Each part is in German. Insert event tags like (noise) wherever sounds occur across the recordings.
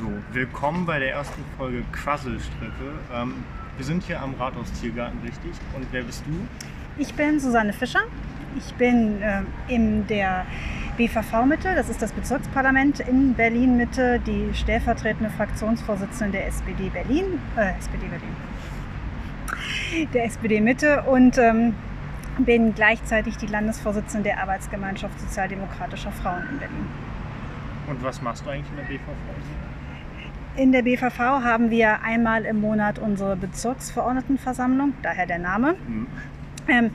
So, willkommen bei der ersten Folge Quasselstricke. Ähm, wir sind hier am Rathaus Tiergarten, richtig? Und wer bist du? Ich bin Susanne Fischer. Ich bin äh, in der BVV-Mitte, das ist das Bezirksparlament in Berlin-Mitte, die stellvertretende Fraktionsvorsitzende der SPD Berlin, äh, SPD Berlin, der SPD Mitte und ähm, bin gleichzeitig die Landesvorsitzende der Arbeitsgemeinschaft Sozialdemokratischer Frauen in Berlin. Und was machst du eigentlich in der BVV? In der BVV haben wir einmal im Monat unsere Bezirksverordnetenversammlung, daher der Name, Mhm. ähm,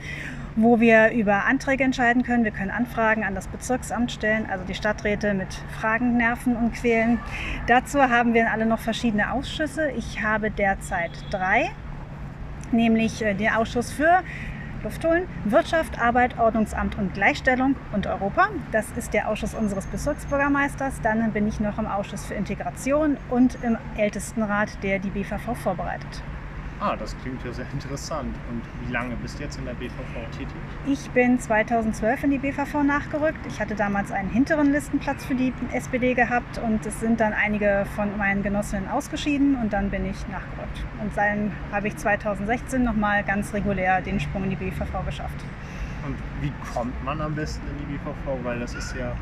wo wir über Anträge entscheiden können. Wir können Anfragen an das Bezirksamt stellen, also die Stadträte mit Fragen nerven und quälen. Dazu haben wir alle noch verschiedene Ausschüsse. Ich habe derzeit drei, nämlich äh, den Ausschuss für Luft holen, Wirtschaft, Arbeit, Ordnungsamt und Gleichstellung und Europa. Das ist der Ausschuss unseres Bezirksbürgermeisters. Dann bin ich noch im Ausschuss für Integration und im Ältestenrat, der die BVV vorbereitet. Ah, das klingt ja sehr interessant. Und wie lange bist du jetzt in der BVV tätig? Ich bin 2012 in die BVV nachgerückt. Ich hatte damals einen hinteren Listenplatz für die SPD gehabt und es sind dann einige von meinen Genossinnen ausgeschieden und dann bin ich nachgerückt. Und dann habe ich 2016 nochmal ganz regulär den Sprung in die BVV geschafft. Und wie kommt man am besten in die BVV? Weil das ist ja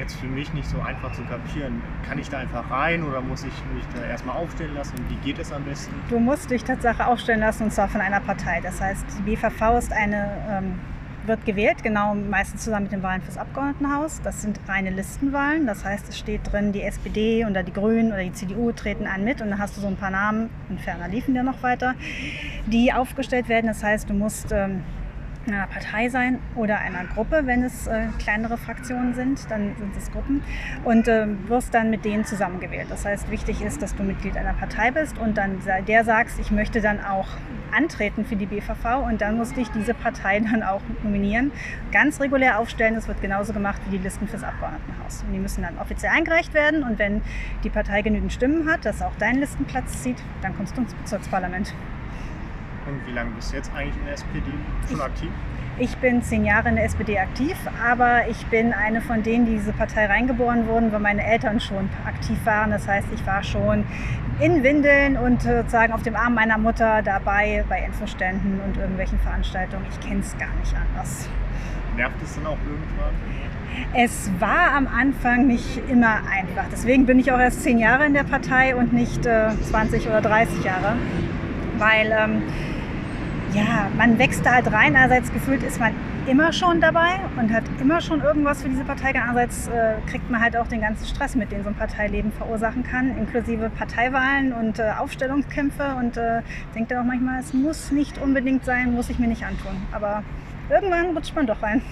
jetzt für mich nicht so einfach zu kapieren. Kann ich da einfach rein oder muss ich mich da erstmal aufstellen lassen? Und wie geht es am besten? Du musst dich Tatsache aufstellen lassen und zwar von einer Partei. Das heißt, die BVV ist eine, ähm, wird gewählt, genau meistens zusammen mit den Wahlen fürs Abgeordnetenhaus. Das sind reine Listenwahlen. Das heißt, es steht drin, die SPD oder die Grünen oder die CDU treten an mit und dann hast du so ein paar Namen, und ferner liefen ja noch weiter, die aufgestellt werden. Das heißt, du musst ähm, einer Partei sein oder einer Gruppe, wenn es äh, kleinere Fraktionen sind, dann sind es Gruppen und äh, wirst dann mit denen zusammengewählt. Das heißt, wichtig ist, dass du Mitglied einer Partei bist und dann der sagst, ich möchte dann auch antreten für die BVV und dann muss dich diese Partei (laughs) dann auch nominieren. Ganz regulär aufstellen, das wird genauso gemacht wie die Listen fürs Abgeordnetenhaus. Und die müssen dann offiziell eingereicht werden und wenn die Partei genügend Stimmen hat, dass auch dein Listenplatz zieht, dann kommst du ins Bezirksparlament. Und wie lange bist du jetzt eigentlich in der SPD schon Ich- aktiv? Ich bin zehn Jahre in der SPD aktiv, aber ich bin eine von denen, die in diese Partei reingeboren wurden, weil meine Eltern schon aktiv waren. Das heißt, ich war schon in Windeln und sozusagen auf dem Arm meiner Mutter dabei bei Infoständen und irgendwelchen Veranstaltungen. Ich kenne es gar nicht anders. Nervt es dann auch irgendwann? Es war am Anfang nicht immer einfach. Deswegen bin ich auch erst zehn Jahre in der Partei und nicht äh, 20 oder 30 Jahre. Weil ähm, ja, man wächst da halt rein. Einerseits gefühlt ist man immer schon dabei und hat immer schon irgendwas für diese Partei. Andererseits äh, kriegt man halt auch den ganzen Stress mit, den so ein Parteileben verursachen kann, inklusive Parteiwahlen und äh, Aufstellungskämpfe. Und äh, denkt dann auch manchmal, es muss nicht unbedingt sein, muss ich mir nicht antun. Aber irgendwann rutscht man doch rein.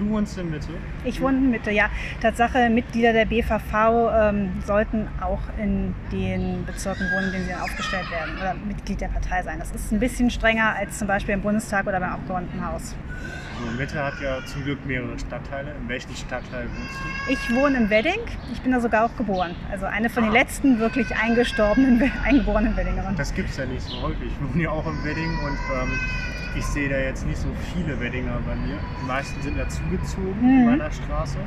Du wohnst in Mitte. Ich wohne in Mitte, ja. Tatsache, Mitglieder der BVV ähm, sollten auch in den Bezirken wohnen, in denen sie aufgestellt werden oder Mitglied der Partei sein. Das ist ein bisschen strenger als zum Beispiel im Bundestag oder beim Abgeordnetenhaus. So, Mitte hat ja zum Glück mehrere Stadtteile. In welchem Stadtteil wohnst du? Ich wohne in Wedding. Ich bin da sogar auch geboren. Also eine von den Ah. letzten wirklich eingestorbenen, (laughs) eingeborenen Weddingerinnen. Das gibt es ja nicht so häufig. Ich wohne ja auch im Wedding und ähm, ich sehe da jetzt nicht so viele Weddinger bei mir. Die meisten sind dazugezogen in Mhm. meiner Straße.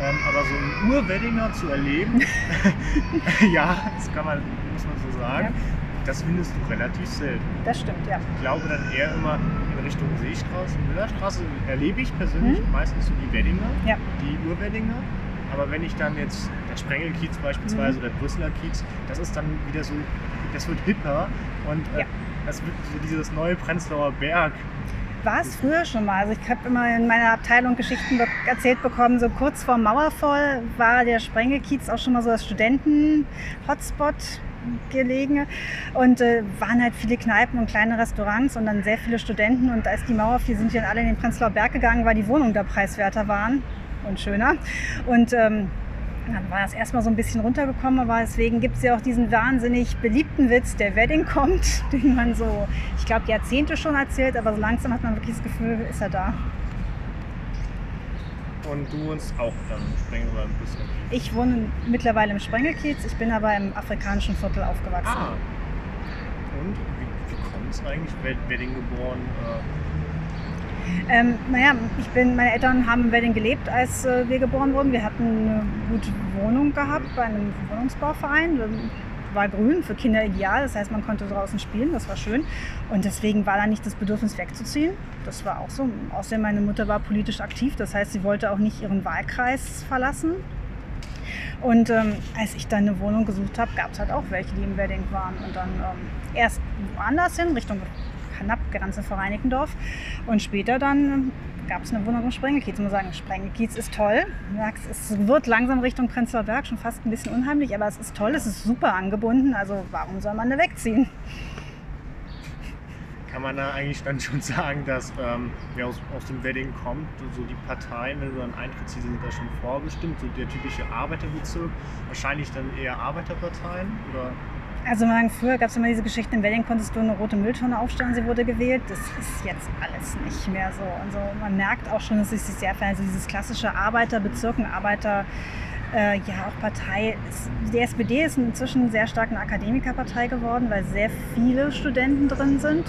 Ähm, aber so einen Urweddinger zu erleben, (laughs) ja, das kann man, muss man so sagen, Ja. das findest du relativ selten. Das stimmt, ja. Ich glaube dann eher immer in Richtung Seestraße, Müllerstraße erlebe ich persönlich Mhm. meistens so die Weddinger, Ja. die Urweddinger. Aber wenn ich dann jetzt der Sprengelkiez beispielsweise Mhm. oder der Brüsseler Kiez, das ist dann wieder so, das wird hipper und äh, Ja. Wird so dieses neue Prenzlauer Berg. War es früher schon mal. Also ich habe immer in meiner Abteilung Geschichten be erzählt bekommen, so kurz vor Mauerfall war der Sprengelkiez auch schon mal so das Studenten-Hotspot gelegen und äh, waren halt viele Kneipen und kleine Restaurants und dann sehr viele Studenten und als die Mauer fiel, sind die dann alle in den Prenzlauer Berg gegangen, weil die Wohnungen da preiswerter waren und schöner und ähm, dann war das erstmal so ein bisschen runtergekommen, aber deswegen gibt es ja auch diesen wahnsinnig beliebten Witz, der Wedding kommt, (laughs) den man so, ich glaube, Jahrzehnte schon erzählt, aber so langsam hat man wirklich das Gefühl, ist er da. Und du wohnst auch dann im Sprengel oder ein bisschen. Ich wohne mittlerweile im Sprengelkiez, ich bin aber im afrikanischen Viertel aufgewachsen. Ah. Und wie, wie kommt es eigentlich? Wed- Wedding geboren? Äh, Ähm, naja, ich bin, meine Eltern haben in Wedding gelebt, als äh, wir geboren wurden. Wir hatten eine gute Wohnung gehabt bei einem Wohnungsbauverein. War grün, für Kinder ideal. Das heißt, man konnte draußen spielen, das war schön. Und deswegen war da nicht das Bedürfnis wegzuziehen. Das war auch so. Außerdem, meine Mutter war politisch aktiv. Das heißt, sie wollte auch nicht ihren Wahlkreis verlassen. Und ähm, als ich dann eine Wohnung gesucht habe, gab es halt auch welche, die im Wedding waren. Und dann ähm, erst woanders hin, Richtung knapp Grenze vor Reinickendorf. Und später dann gab es eine Wohnung im Sprengelkiez. Ich muss sagen, Sprengelkiez ist toll. Es wird langsam Richtung Prenzlauer Berg schon fast ein bisschen unheimlich, aber es ist toll, es ist super angebunden. Also warum soll man da wegziehen? Kann man da eigentlich dann schon sagen, dass ähm, wer aus, aus dem Wedding kommt, so die Parteien, wenn du dann eintrittst, die sind da schon vorbestimmt, so der typische Arbeiterbezirk, wahrscheinlich dann eher Arbeiterparteien oder also man, früher gab es immer diese Geschichten, im Wedding konntest du eine rote Mülltonne aufstellen, sie wurde gewählt. Das ist jetzt alles nicht mehr so. Also man merkt auch schon, dass es sich sehr verändert. Also dieses klassische Arbeiterbezirken, Arbeiter, äh, ja auch Partei. Die SPD ist inzwischen sehr stark eine Akademikerpartei geworden, weil sehr viele Studenten drin sind.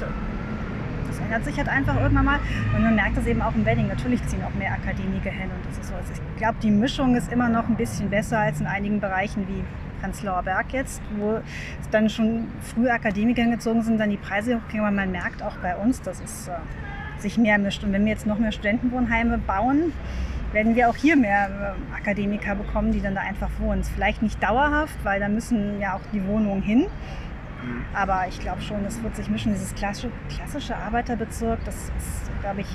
Das ändert sich halt einfach irgendwann mal. Und man merkt das eben auch im Wedding. Natürlich ziehen auch mehr Akademiker hin. Und das ist so. Also ich glaube, die Mischung ist immer noch ein bisschen besser als in einigen Bereichen wie Prenzlauer Berg jetzt, wo es dann schon früh Akademiker gezogen sind, dann die Preise hochgingen, aber man merkt auch bei uns, dass es äh, sich mehr mischt. Und wenn wir jetzt noch mehr Studentenwohnheime bauen, werden wir auch hier mehr äh, Akademiker bekommen, die dann da einfach wohnen. Vielleicht nicht dauerhaft, weil da müssen ja auch die Wohnungen hin. Mhm. Aber ich glaube schon, es wird sich mischen. Dieses klassische, klassische Arbeiterbezirk, das ist, glaube ich,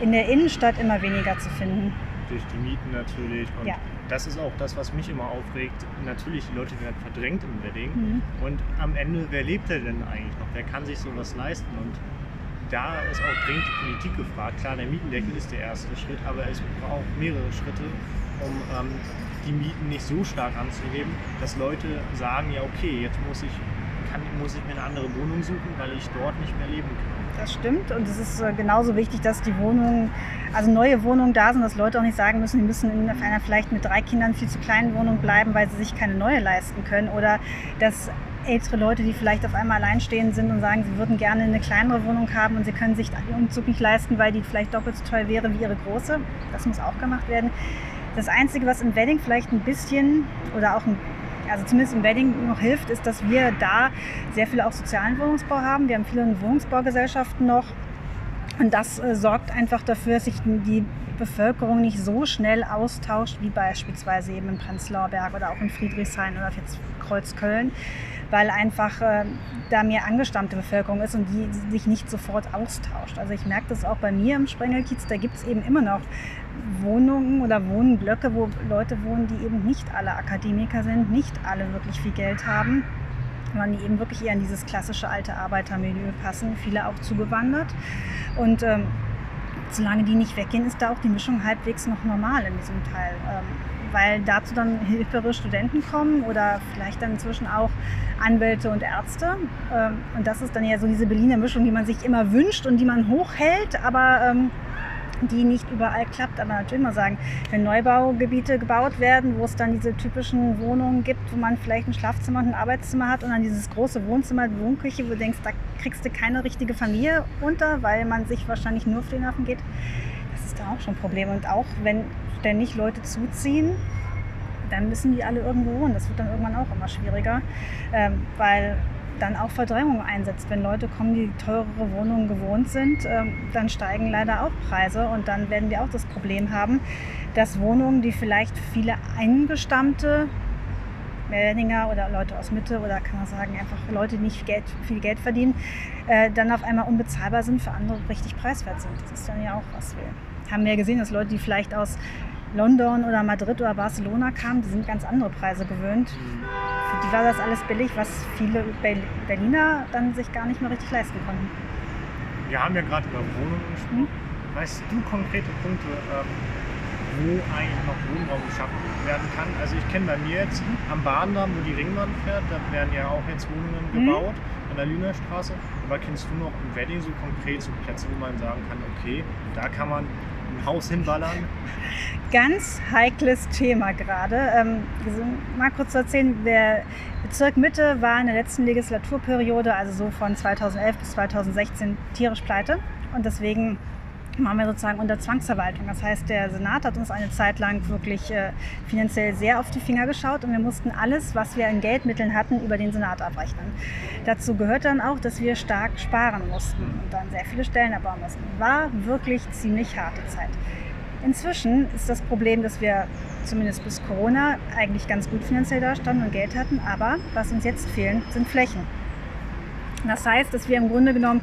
in der Innenstadt immer weniger zu finden. Durch die Mieten natürlich. Und ja das ist auch das, was mich immer aufregt. Natürlich, die Leute werden verdrängt im Wedding. Mhm. Und am Ende, wer lebt denn eigentlich noch? Wer kann sich sowas leisten? Und da ist auch dringend die Politik gefragt. Klar, der Mietendeckel ist der erste Schritt, aber es braucht mehrere Schritte, um ähm, die Mieten nicht so stark anzuheben, dass Leute sagen, ja okay, jetzt muss ich, kann, muss ich mir eine andere Wohnung suchen, weil ich dort nicht mehr leben kann. Das stimmt und es ist genauso wichtig, dass die Wohnungen, also neue Wohnungen da sind, dass Leute auch nicht sagen müssen, die müssen in einer vielleicht mit drei Kindern viel zu kleinen Wohnung bleiben, weil sie sich keine neue leisten können oder dass ältere Leute, die vielleicht auf einmal alleinstehend sind und sagen, sie würden gerne eine kleinere Wohnung haben und sie können sich den Umzug nicht leisten, weil die vielleicht doppelt so teuer wäre wie ihre große. Das muss auch gemacht werden. Das Einzige, was im Wedding vielleicht ein bisschen oder auch ein also zumindest im Wedding noch hilft, ist, dass wir da sehr viel auch sozialen Wohnungsbau haben. Wir haben viele Wohnungsbaugesellschaften noch. Und das äh, sorgt einfach dafür, dass sich die Bevölkerung nicht so schnell austauscht wie beispielsweise eben in Prenzlauer Berg oder auch in Friedrichshain oder jetzt Kreuzköln, weil einfach äh, da mehr angestammte Bevölkerung ist und die sich nicht sofort austauscht. Also ich merke das auch bei mir im Sprengelkiez, da gibt es eben immer noch Wohnungen oder Wohnblöcke, wo Leute wohnen, die eben nicht alle Akademiker sind, nicht alle wirklich viel Geld haben, sondern die eben wirklich eher in dieses klassische alte Arbeitermilieu passen, viele auch zugewandert. Und ähm, solange die nicht weggehen, ist da auch die Mischung halbwegs noch normal in diesem Teil. Ähm, weil dazu dann hilfere Studenten kommen oder vielleicht dann inzwischen auch Anwälte und Ärzte. Ähm, und das ist dann ja so diese Berliner Mischung, die man sich immer wünscht und die man hochhält, aber ähm, die nicht überall klappt. Aber natürlich mal sagen, wenn Neubaugebiete gebaut werden, wo es dann diese typischen Wohnungen gibt, wo man vielleicht ein Schlafzimmer und ein Arbeitszimmer hat und dann dieses große Wohnzimmer, Wohnküche, wo du denkst, da kriegst du keine richtige Familie unter, weil man sich wahrscheinlich nur auf den Nerven geht. Das ist da auch schon ein Problem. Und auch wenn ständig Leute zuziehen, dann müssen die alle irgendwo wohnen. Das wird dann irgendwann auch immer schwieriger, ähm, weil dann auch Verdrängung einsetzt. Wenn Leute kommen, die teurere Wohnungen gewohnt sind, ähm, dann steigen leider auch Preise und dann werden wir auch das Problem haben, dass Wohnungen, die vielleicht viele eingestammte Meldinger oder Leute aus Mitte oder kann man sagen einfach Leute, die nicht Geld, viel Geld verdienen, äh, dann auf einmal unbezahlbar sind, für andere richtig preiswert sind. Das ist dann ja auch was wir haben ja gesehen, dass Leute, die vielleicht aus London oder Madrid oder Barcelona kamen, die sind ganz andere Preise gewöhnt. Für die war das alles billig, was viele Berliner dann sich gar nicht mehr richtig leisten konnten. Wir haben ja gerade über Wohnungen gesprochen. Hm? Weißt du konkrete Punkte, ähm, wo eigentlich noch Wohnraum geschaffen werden kann? Also ich kenne bei mir jetzt hm? am Bahndamm, wo die Ringbahn fährt, da werden ja auch jetzt Wohnungen hm? gebaut an der Lünerstraße. Aber kennst du noch im Wedding so konkret so Plätze, wo man sagen kann, okay, da kann man ein Haus hinballern? Ganz heikles Thema gerade. Ähm, mal kurz zu erzählen, der Bezirk Mitte war in der letzten Legislaturperiode, also so von 2011 bis 2016, tierisch pleite. Und deswegen waren wir sozusagen unter Zwangsverwaltung. Das heißt, der Senat hat uns eine Zeit lang wirklich äh, finanziell sehr auf die Finger geschaut und wir mussten alles, was wir an Geldmitteln hatten, über den Senat abrechnen. Dazu gehört dann auch, dass wir stark sparen mussten und dann sehr viele Stellen erbauen mussten. War wirklich ziemlich harte Zeit. Inzwischen ist das Problem, dass wir zumindest bis Corona eigentlich ganz gut finanziell dastanden und Geld hatten, aber was uns jetzt fehlen, sind Flächen. Das heißt, dass wir im Grunde genommen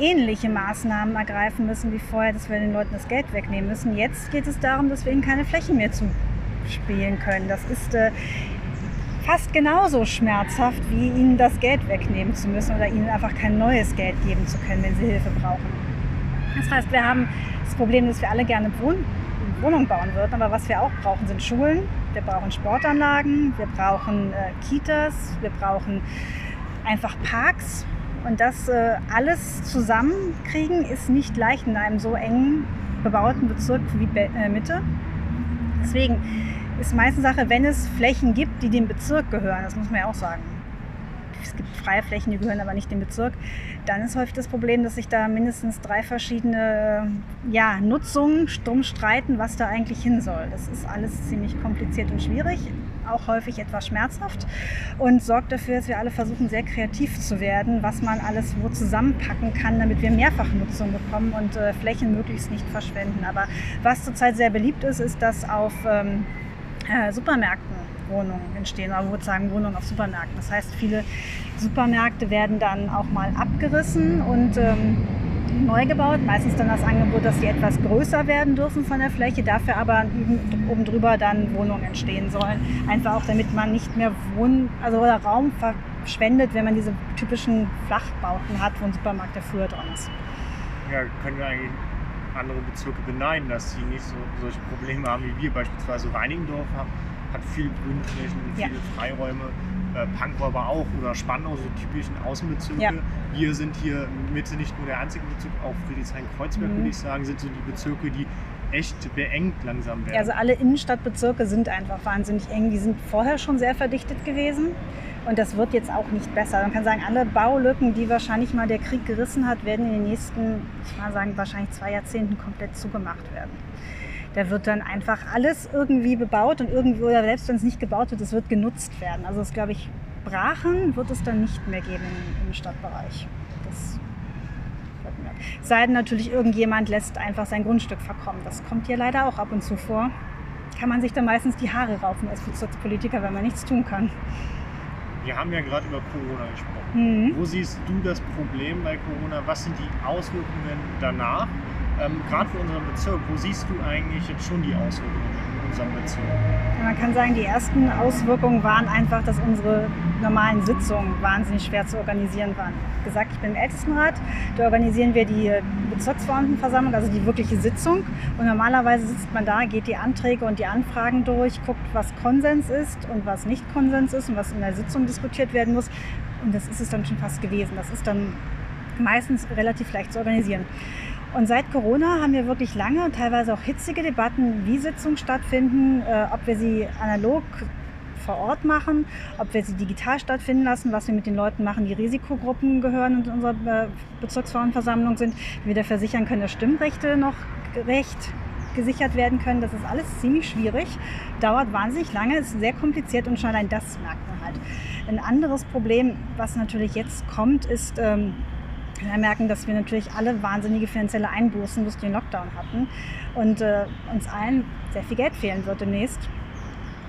ähnliche Maßnahmen ergreifen müssen wie vorher, dass wir den Leuten das Geld wegnehmen müssen. Jetzt geht es darum, dass wir ihnen keine Flächen mehr zuspielen können. Das ist äh, fast genauso schmerzhaft, wie ihnen das Geld wegnehmen zu müssen oder ihnen einfach kein neues Geld geben zu können, wenn sie Hilfe brauchen. Das heißt, wir haben das Problem, dass wir alle gerne Wohn Wohnungen bauen würden, aber was wir auch brauchen, sind Schulen, wir brauchen Sportanlagen, wir brauchen äh, Kitas, wir brauchen einfach Parks, und das äh, alles zusammenkriegen ist nicht leicht in einem so eng bebauten Bezirk wie Be äh, Mitte. Deswegen ist meistens Sache, wenn es Flächen gibt, die dem Bezirk gehören, das muss man ja auch sagen. Es gibt freie Flächen, die gehören aber nicht dem Bezirk. Dann ist häufig das Problem, dass sich da mindestens drei verschiedene ja, Nutzungen stumm streiten, was da eigentlich hin soll. Das ist alles ziemlich kompliziert und schwierig auch häufig etwas schmerzhaft und sorgt dafür, dass wir alle versuchen, sehr kreativ zu werden, was man alles wo zusammenpacken kann, damit wir Mehrfachnutzung bekommen und äh, Flächen möglichst nicht verschwenden. Aber was zurzeit sehr beliebt ist, ist, dass auf ähm, äh, Supermärkten Wohnungen entstehen, oder sozusagen Wohnungen auf Supermärkten. Das heißt, viele Supermärkte werden dann auch mal abgerissen und ähm, neu gebaut. Meistens dann das Angebot, dass sie etwas größer werden dürfen von der Fläche, dafür aber oben drüber dann Wohnungen entstehen sollen. Einfach auch, damit man nicht mehr Wohn also oder Raum verschwendet, wenn man diese typischen Flachbauten hat, wo ein Supermarkt der früher dran ist. Ja, können wir eigentlich andere Bezirke beneiden, dass sie nicht so, solche Probleme haben wie wir. Beispielsweise Reinigendorf hat viele Grünflächen, viele ja. Freiräume äh, Pankow aber auch oder Spandau, so typischen Außenbezirke. Ja. Wir sind hier Mitte nicht nur der einzige Bezirk, auch Friedrichshain-Kreuzberg, mhm. würde ich sagen, sind so die Bezirke, die echt beengt langsam werden. Also alle Innenstadtbezirke sind einfach wahnsinnig eng. Die sind vorher schon sehr verdichtet gewesen. Und das wird jetzt auch nicht besser. Man kann sagen, alle Baulücken, die wahrscheinlich mal der Krieg gerissen hat, werden in den nächsten, ich mal sagen, wahrscheinlich zwei Jahrzehnten komplett zugemacht werden. Da wird dann einfach alles irgendwie bebaut und irgendwo, oder selbst wenn es nicht gebaut wird, es wird genutzt werden. Also es glaube ich, Brachen wird es dann nicht mehr geben im, Stadtbereich. Das Sei denn natürlich, irgendjemand lässt einfach sein Grundstück verkommen. Das kommt hier leider auch ab und zu vor. Kann man sich dann meistens die Haare raufen als Bezirkspolitiker, wenn man nichts tun kann. Wir haben ja gerade über Corona gesprochen. Mhm. Wo siehst du das Problem bei Corona? Was sind die Auswirkungen danach? Ähm, Gerade für unseren Bezirk, wo siehst du eigentlich jetzt schon die Auswirkungen in unserem Bezirk? Man kann sagen, die ersten Auswirkungen waren einfach, dass unsere normalen Sitzungen wahnsinnig schwer zu organisieren waren. Wie gesagt, ich bin im Ältestenrat, da organisieren wir die Bezirksverordnetenversammlung, also die wirkliche Sitzung. Und normalerweise sitzt man da, geht die Anträge und die Anfragen durch, guckt, was Konsens ist und was nicht Konsens ist und was in der Sitzung diskutiert werden muss. Und das ist es dann schon fast gewesen. Das ist dann meistens relativ leicht zu organisieren. Und seit Corona haben wir wirklich lange und teilweise auch hitzige Debatten, wie Sitzungen stattfinden, äh, ob wir sie analog vor Ort machen, ob wir sie digital stattfinden lassen, was wir mit den Leuten machen, die Risikogruppen gehören und in unserer äh, Bezirksverordnetenversammlung sind, wie wir dafür sichern können, dass Stimmrechte noch gerecht gesichert werden können. Das ist alles ziemlich schwierig, dauert wahnsinnig lange, ist sehr kompliziert und schon allein das merkt man halt. Ein anderes Problem, was natürlich jetzt kommt, ist, ähm, wir merken, dass wir natürlich alle wahnsinnige finanzielle Einbußen durch den Lockdown hatten und äh, uns allen sehr viel Geld fehlen wird demnächst.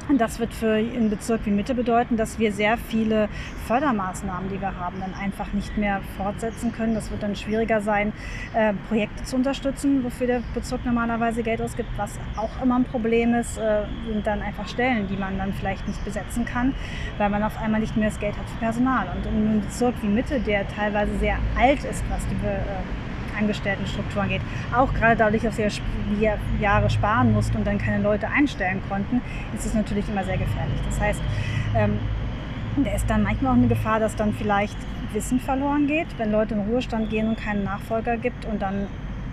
Und das wird für einen Bezirk wie Mitte bedeuten, dass wir sehr viele Fördermaßnahmen, die wir haben, dann einfach nicht mehr fortsetzen können. Das wird dann schwieriger sein, äh, Projekte zu unterstützen, wofür der Bezirk normalerweise Geld ausgibt. Was auch immer ein Problem ist, äh, sind dann einfach Stellen, die man dann vielleicht nicht besetzen kann, weil man auf einmal nicht mehr das Geld hat für Personal. Und in einem Bezirk wie Mitte, der teilweise sehr alt ist, was die äh, Angestelltenstrukturen geht. Auch gerade dadurch, dass wir Jahre sparen mussten und dann keine Leute einstellen konnten, ist es natürlich immer sehr gefährlich. Das heißt, ähm, da ist dann manchmal auch eine Gefahr, dass dann vielleicht Wissen verloren geht, wenn Leute in Ruhestand gehen und keinen Nachfolger gibt und dann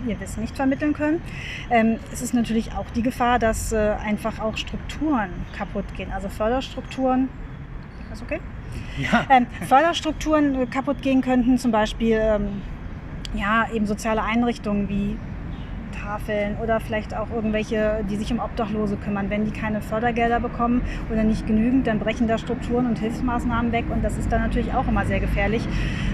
ihr Wissen nicht vermitteln können. Ähm, es ist natürlich auch die Gefahr, dass äh, einfach auch Strukturen kaputt gehen, also Förderstrukturen. Ist okay? Ja. Ähm, Förderstrukturen äh, kaputt gehen könnten, zum Beispiel ähm, ja, eben soziale Einrichtungen wie Tafeln oder vielleicht auch irgendwelche, die sich um Obdachlose kümmern. Wenn die keine Fördergelder bekommen oder nicht genügend, dann brechen da Strukturen und Hilfsmaßnahmen weg und das ist dann natürlich auch immer sehr gefährlich.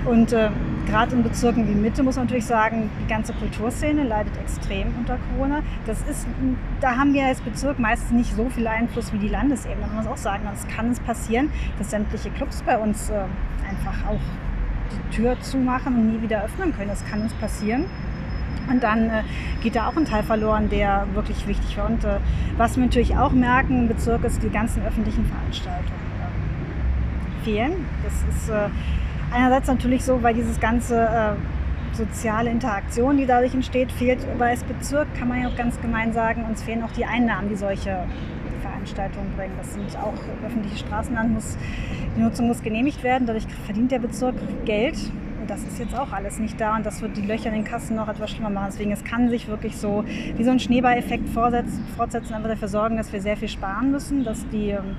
Und äh, gerade in Bezirken wie Mitte muss man natürlich sagen, die ganze Kulturszene leidet extrem unter Corona. Das ist, da haben wir als Bezirk meistens nicht so viel Einfluss wie die Landesebene. Muss man auch sagen, es kann es passieren, dass sämtliche Clubs bei uns äh, einfach auch die Tür zumachen und nie wieder öffnen können. Das kann uns passieren. Und dann äh, geht da auch ein Teil verloren, der wirklich wichtig war. Und äh, was wir natürlich auch merken im Bezirk ist, die ganzen öffentlichen Veranstaltungen äh, fehlen. Das ist äh, einerseits natürlich so, weil dieses ganze äh, soziale Interaktion, die dadurch entsteht, fehlt. Aber als Bezirk kann man ja auch ganz gemein sagen, uns fehlen auch die Einnahmen, die solche Veranstaltungen bringen. Das sind auch öffentliche Straßenland, muss, die Nutzung muss genehmigt werden. Dadurch verdient der Bezirk Geld. Und das ist jetzt auch alles nicht da und das wird die Löcher in den Kassen noch etwas schlimmer machen. Deswegen, es kann sich wirklich so wie so ein Schneeballeffekt fortsetzen, einfach dafür sorgen, dass wir sehr viel sparen müssen, dass die ähm,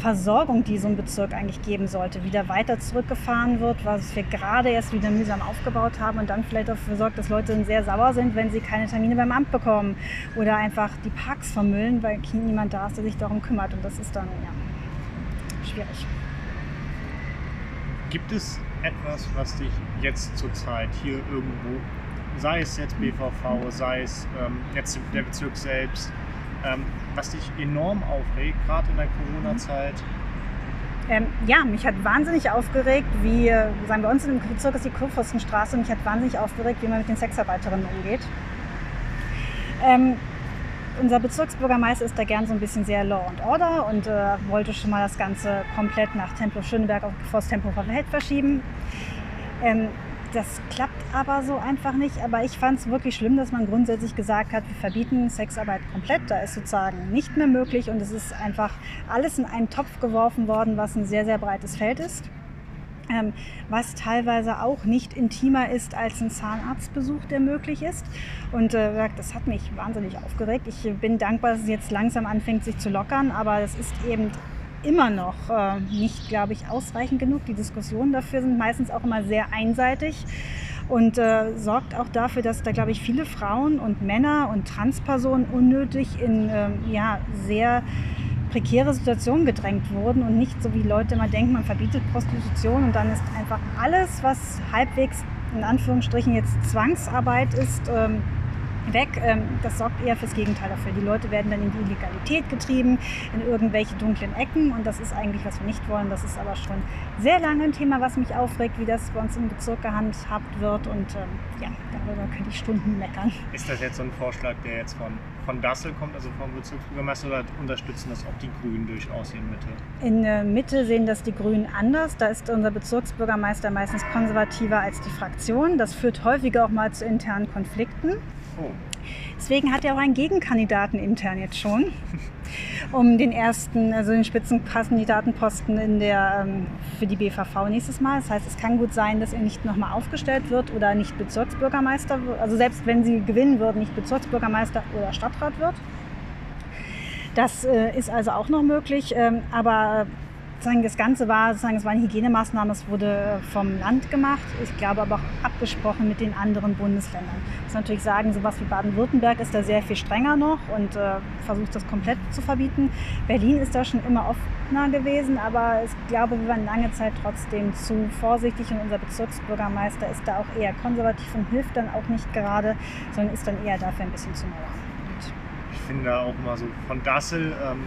Versorgung, die so ein Bezirk eigentlich geben sollte, wieder weiter zurückgefahren wird, was wir gerade erst wieder mühsam aufgebaut haben und dann vielleicht dafür sorgt, dass Leute sehr sauer sind, wenn sie keine Termine beim Amt bekommen oder einfach die Parks vermüllen, weil niemand da ist, der sich darum kümmert und das ist dann ja, schwierig. Gibt es etwas, was dich jetzt zurzeit hier irgendwo, sei es jetzt BVV, sei es ähm, jetzt der Bezirk selbst, ähm, was dich enorm aufregt, gerade in der Corona-Zeit? Ähm, ja, mich hat wahnsinnig aufgeregt, wie, sagen wir uns in dem Bezirk ist die Kurfürstenstraße, mich hat wahnsinnig aufgeregt, wie man mit den Sexarbeiterinnen umgeht. Ähm, unser Bezirksbürgermeister ist da gern so ein bisschen sehr Law and Order und äh, wollte schon mal das Ganze komplett nach Templo Schöneberg auf das Tempo Verhält verschieben. Ähm, das klappt aber so einfach nicht. Aber ich fand es wirklich schlimm, dass man grundsätzlich gesagt hat, wir verbieten Sexarbeit komplett. Da ist sozusagen nicht mehr möglich und es ist einfach alles in einen Topf geworfen worden, was ein sehr, sehr breites Feld ist. Ähm, was teilweise auch nicht intimer ist als ein Zahnarztbesuch, der möglich ist. Und äh, das hat mich wahnsinnig aufgeregt. Ich bin dankbar, dass es jetzt langsam anfängt, sich zu lockern, aber es ist eben immer noch äh, nicht, glaube ich, ausreichend genug. Die Diskussionen dafür sind meistens auch immer sehr einseitig und äh, sorgt auch dafür, dass da, glaube ich, viele Frauen und Männer und Transpersonen unnötig in äh, ja, sehr prekäre Situationen gedrängt wurden und nicht so wie Leute immer denken, man verbietet Prostitution und dann ist einfach alles, was halbwegs in Anführungsstrichen jetzt Zwangsarbeit ist, ähm, weg. Ähm, das sorgt eher fürs Gegenteil dafür. Die Leute werden dann in die Illegalität getrieben, in irgendwelche dunklen Ecken und das ist eigentlich, was wir nicht wollen. Das ist aber schon sehr lange ein Thema, was mich aufregt, wie das bei uns im Bezirk gehandhabt wird und ähm, ja, darüber könnte ich Stunden meckern. Ist das jetzt so ein Vorschlag, der jetzt von, von Dassel kommt, also vom Bezirksbürgermeister oder unterstützen das auch die Grünen durchaus hier in Mitte? In der Mitte sehen das die Grünen anders. Da ist unser Bezirksbürgermeister meistens konservativer als die Fraktion. Das führt häufiger auch mal zu internen Konflikten. Oh. Deswegen hat er auch einen Gegenkandidaten intern jetzt schon, (laughs) um den ersten, also den Spitzenkandidatenposten in der, ähm, für die BVV nächstes Mal. Das heißt, es kann gut sein, dass er nicht nochmal aufgestellt wird oder nicht Bezirksbürgermeister wird. Also selbst wenn sie gewinnen würden, nicht Bezirksbürgermeister oder Stadtrat wird. Das äh, ist also auch noch möglich. Ähm, aber das Ganze war, sozusagen, es war eine Hygienemaßnahme, es wurde vom Land gemacht, ich glaube aber auch abgesprochen mit den anderen Bundesländern. Ich muss natürlich sagen, sowas wie Baden-Württemberg ist da sehr viel strenger noch und äh, versucht das komplett zu verbieten. Berlin ist da schon immer offener gewesen, aber ich glaube, wir waren lange Zeit trotzdem zu vorsichtig und unser Bezirksbürgermeister ist da auch eher konservativ und hilft dann auch nicht gerade, sondern ist dann eher dafür ein bisschen zu mauern. Ich finde auch immer so von Dassel ähm,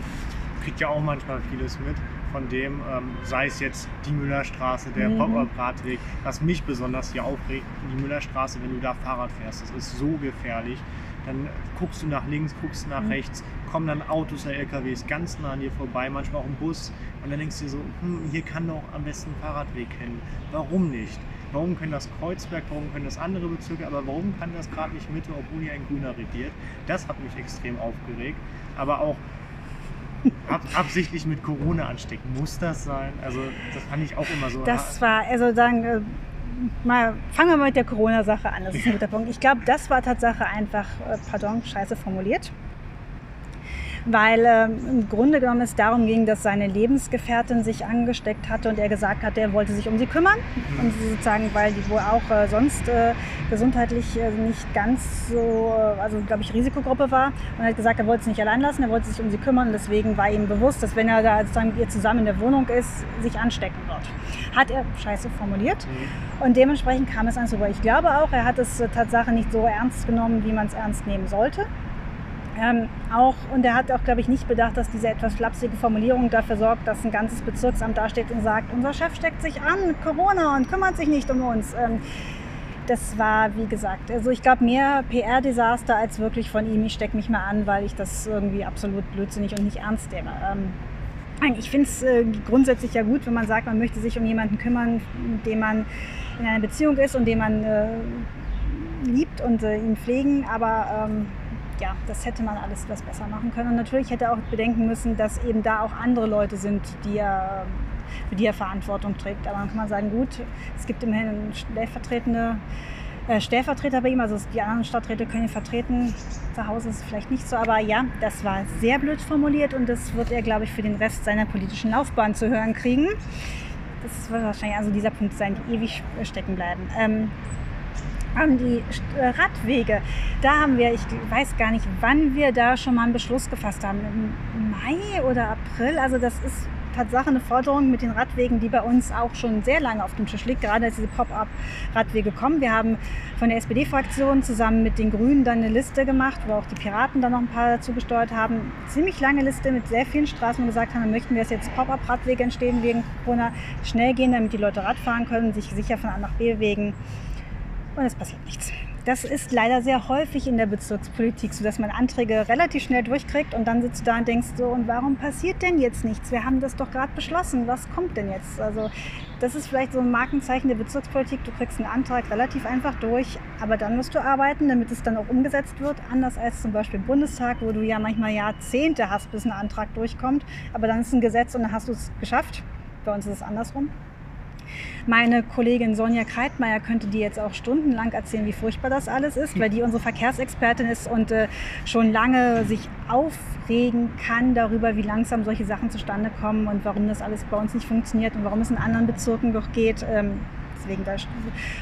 kriegt ja auch manchmal vieles mit von dem, ähm, sei es jetzt die Müllerstraße, der mhm. Pop-Up-Radweg, was mich besonders hier aufregt, die Müllerstraße, wenn du da Fahrrad fährst, das ist so gefährlich. Dann guckst du nach links, guckst nach mhm. rechts, kommen dann Autos oder LKWs ganz nah an dir vorbei, manchmal auch ein Bus. Und dann denkst du dir so, hm, hier kann doch am besten ein Fahrradweg hin. Warum nicht? Warum können das Kreuzberg, warum können das andere Bezirke, aber warum kann das gerade nicht Mitte, obwohl hier ein Grüner regiert? Das hat mich extrem aufgeregt. Aber auch ab, absichtlich mit Corona anstecken. Muss das sein? Also das fand ich auch immer so. Das war, also sagen, äh, mal, fangen wir mal mit der Corona-Sache an. Das ist ein guter Punkt. Ich glaube, das war Tatsache einfach, äh, pardon, scheiße formuliert. Weil äh, im Grunde genommen es darum ging, dass seine Lebensgefährtin sich angesteckt hatte und er gesagt hat, er wollte sich um sie kümmern. Mhm. Und sozusagen, weil die wohl auch äh, sonst äh, gesundheitlich äh, nicht ganz so, also glaube ich, Risikogruppe war. Und er hat gesagt, er wollte es nicht allein lassen, er wollte sich um sie kümmern. Und deswegen war ihm bewusst, dass wenn er da sozusagen mit ihr zusammen in der Wohnung ist, sich anstecken wird. Hat er scheiße formuliert. Mhm. Und dementsprechend kam es an so. Ich glaube auch, er hat es äh, Tatsache nicht so ernst genommen, wie man es ernst nehmen sollte. Ähm, auch, und er hat auch, glaube ich, nicht bedacht, dass diese etwas flapsige Formulierung dafür sorgt, dass ein ganzes Bezirksamt dasteht und sagt, unser Chef steckt sich an Corona und kümmert sich nicht um uns. Ähm, das war, wie gesagt, also ich glaube, mehr PR-Desaster als wirklich von ihm. Ich stecke mich mal an, weil ich das irgendwie absolut blödsinnig und nicht ernst nehme. Ähm, ich finde es äh, grundsätzlich ja gut, wenn man sagt, man möchte sich um jemanden kümmern, mit dem man in einer Beziehung ist und den man äh, liebt und äh, ihn pflegen. Aber ähm, ja, das hätte man alles etwas besser machen können. Und natürlich hätte er auch bedenken müssen, dass eben da auch andere Leute sind, die er, für die er Verantwortung trägt. Aber dann kann man sagen, gut, es gibt immerhin stellvertretende äh, Stellvertreter bei ihm, also die anderen Stadträte können ihn vertreten. Zu Hause ist es vielleicht nicht so, aber ja, das war sehr blöd formuliert und das wird er, glaube ich, für den Rest seiner politischen Laufbahn zu hören kriegen. Das wird wahrscheinlich also dieser Punkt sein, die ewig stecken bleiben. Ähm, an die äh, Radwege. Da haben wir, ich weiß gar nicht, wann wir da schon mal einen Beschluss gefasst haben. Im Mai oder April. Also das ist Tatsache eine Forderung mit den Radwegen, die bei uns auch schon sehr lange auf dem Tisch liegt, gerade als diese Pop-up-Radwege kommen. Wir haben von der SPD-Fraktion zusammen mit den Grünen dann eine Liste gemacht, wo auch die Piraten dann noch ein paar dazu gesteuert haben. Ziemlich lange Liste mit sehr vielen Straßen und gesagt haben, möchten wir, dass jetzt Pop-up-Radwege entstehen wegen Corona, schnell gehen, damit die Leute Rad fahren können, sich sicher von A nach B bewegen und es passiert nichts. Das ist leider sehr häufig in der Bezirkspolitik, so dass man Anträge relativ schnell durchkriegt und dann sitzt du da und denkst so, und warum passiert denn jetzt nichts? Wir haben das doch gerade beschlossen. Was kommt denn jetzt? Also das ist vielleicht so ein Markenzeichen der Bezirkspolitik. Du kriegst einen Antrag relativ einfach durch, aber dann musst du arbeiten, damit es dann auch umgesetzt wird. Anders als zum Beispiel im Bundestag, wo du ja manchmal Jahrzehnte hast, bis ein Antrag durchkommt. Aber dann ist ein Gesetz und dann hast du es geschafft. Bei uns ist es andersrum. Meine Kollegin Sonja Kreitmeier könnte dir jetzt auch stundenlang erzählen, wie furchtbar das alles ist, weil die unsere Verkehrsexpertin ist und äh, schon lange sich aufregen kann darüber, wie langsam solche Sachen zustande kommen und warum das alles bei uns nicht funktioniert und warum es in anderen Bezirken doch geht. Ähm, deswegen da